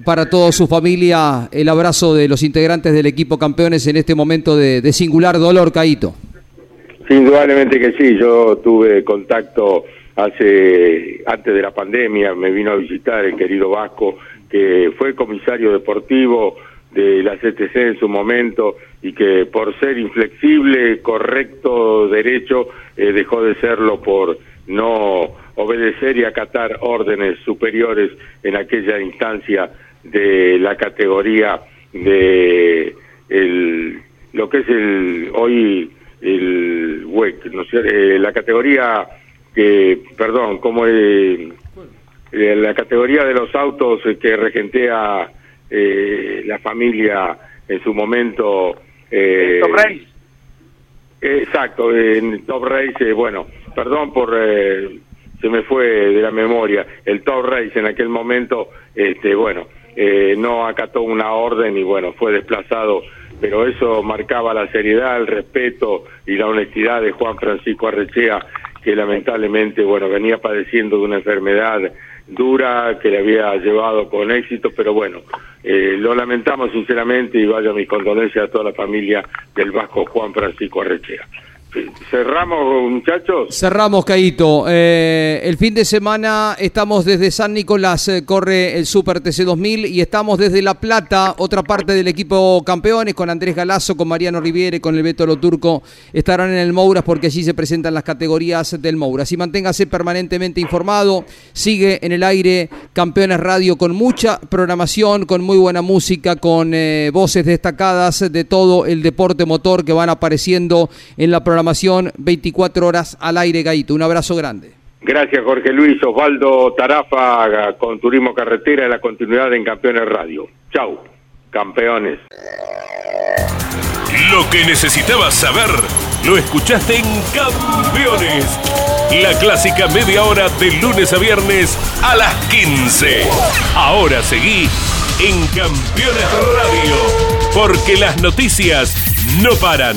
[SPEAKER 2] Para toda su familia, el abrazo de los integrantes del equipo campeones en este momento de, de singular dolor, Caito.
[SPEAKER 1] Indudablemente que sí. Yo tuve contacto hace antes de la pandemia, me vino a visitar el querido Vasco, que fue comisario deportivo de la CTC en su momento y que por ser inflexible, correcto, derecho, eh, dejó de serlo por no obedecer y acatar órdenes superiores en aquella instancia de la categoría de el, lo que es el hoy el WEC, ¿no es cierto? Eh, la categoría que, perdón, como eh, eh, la categoría de los autos que regentea eh, la familia en su momento. Eh,
[SPEAKER 13] Top Race.
[SPEAKER 1] Exacto, en Top Race, eh, bueno, perdón por, eh, se me fue de la memoria, el Top Race en aquel momento, este, bueno, eh, no acató una orden y bueno, fue desplazado, pero eso marcaba la seriedad, el respeto y la honestidad de Juan Francisco Arrechea, que lamentablemente, bueno, venía padeciendo de una enfermedad dura que le había llevado con éxito, pero bueno, eh, lo lamentamos sinceramente y vaya mis condolencias a toda la familia del Vasco Juan Francisco Arrechea. Cerramos, muchachos.
[SPEAKER 2] Cerramos, Caito. Eh, el fin de semana estamos desde San Nicolás, eh, corre el Super TC 2000 y estamos desde La Plata, otra parte del equipo campeones, con Andrés Galazo, con Mariano Riviere, con el Beto Loturco. Estarán en el Mouras porque allí se presentan las categorías del Mouras. Y manténgase permanentemente informado. Sigue en el aire Campeones Radio con mucha programación, con muy buena música, con eh, voces destacadas de todo el deporte motor que van apareciendo en la programación 24 horas al aire, Gaito. Un abrazo grande.
[SPEAKER 1] Gracias, Jorge Luis. Osvaldo Tarafa con Turismo Carretera en la continuidad en Campeones Radio. Chau, campeones.
[SPEAKER 14] Lo que necesitabas saber lo escuchaste en Campeones. La clásica media hora de lunes a viernes a las 15. Ahora seguí en Campeones Radio, porque las noticias no paran.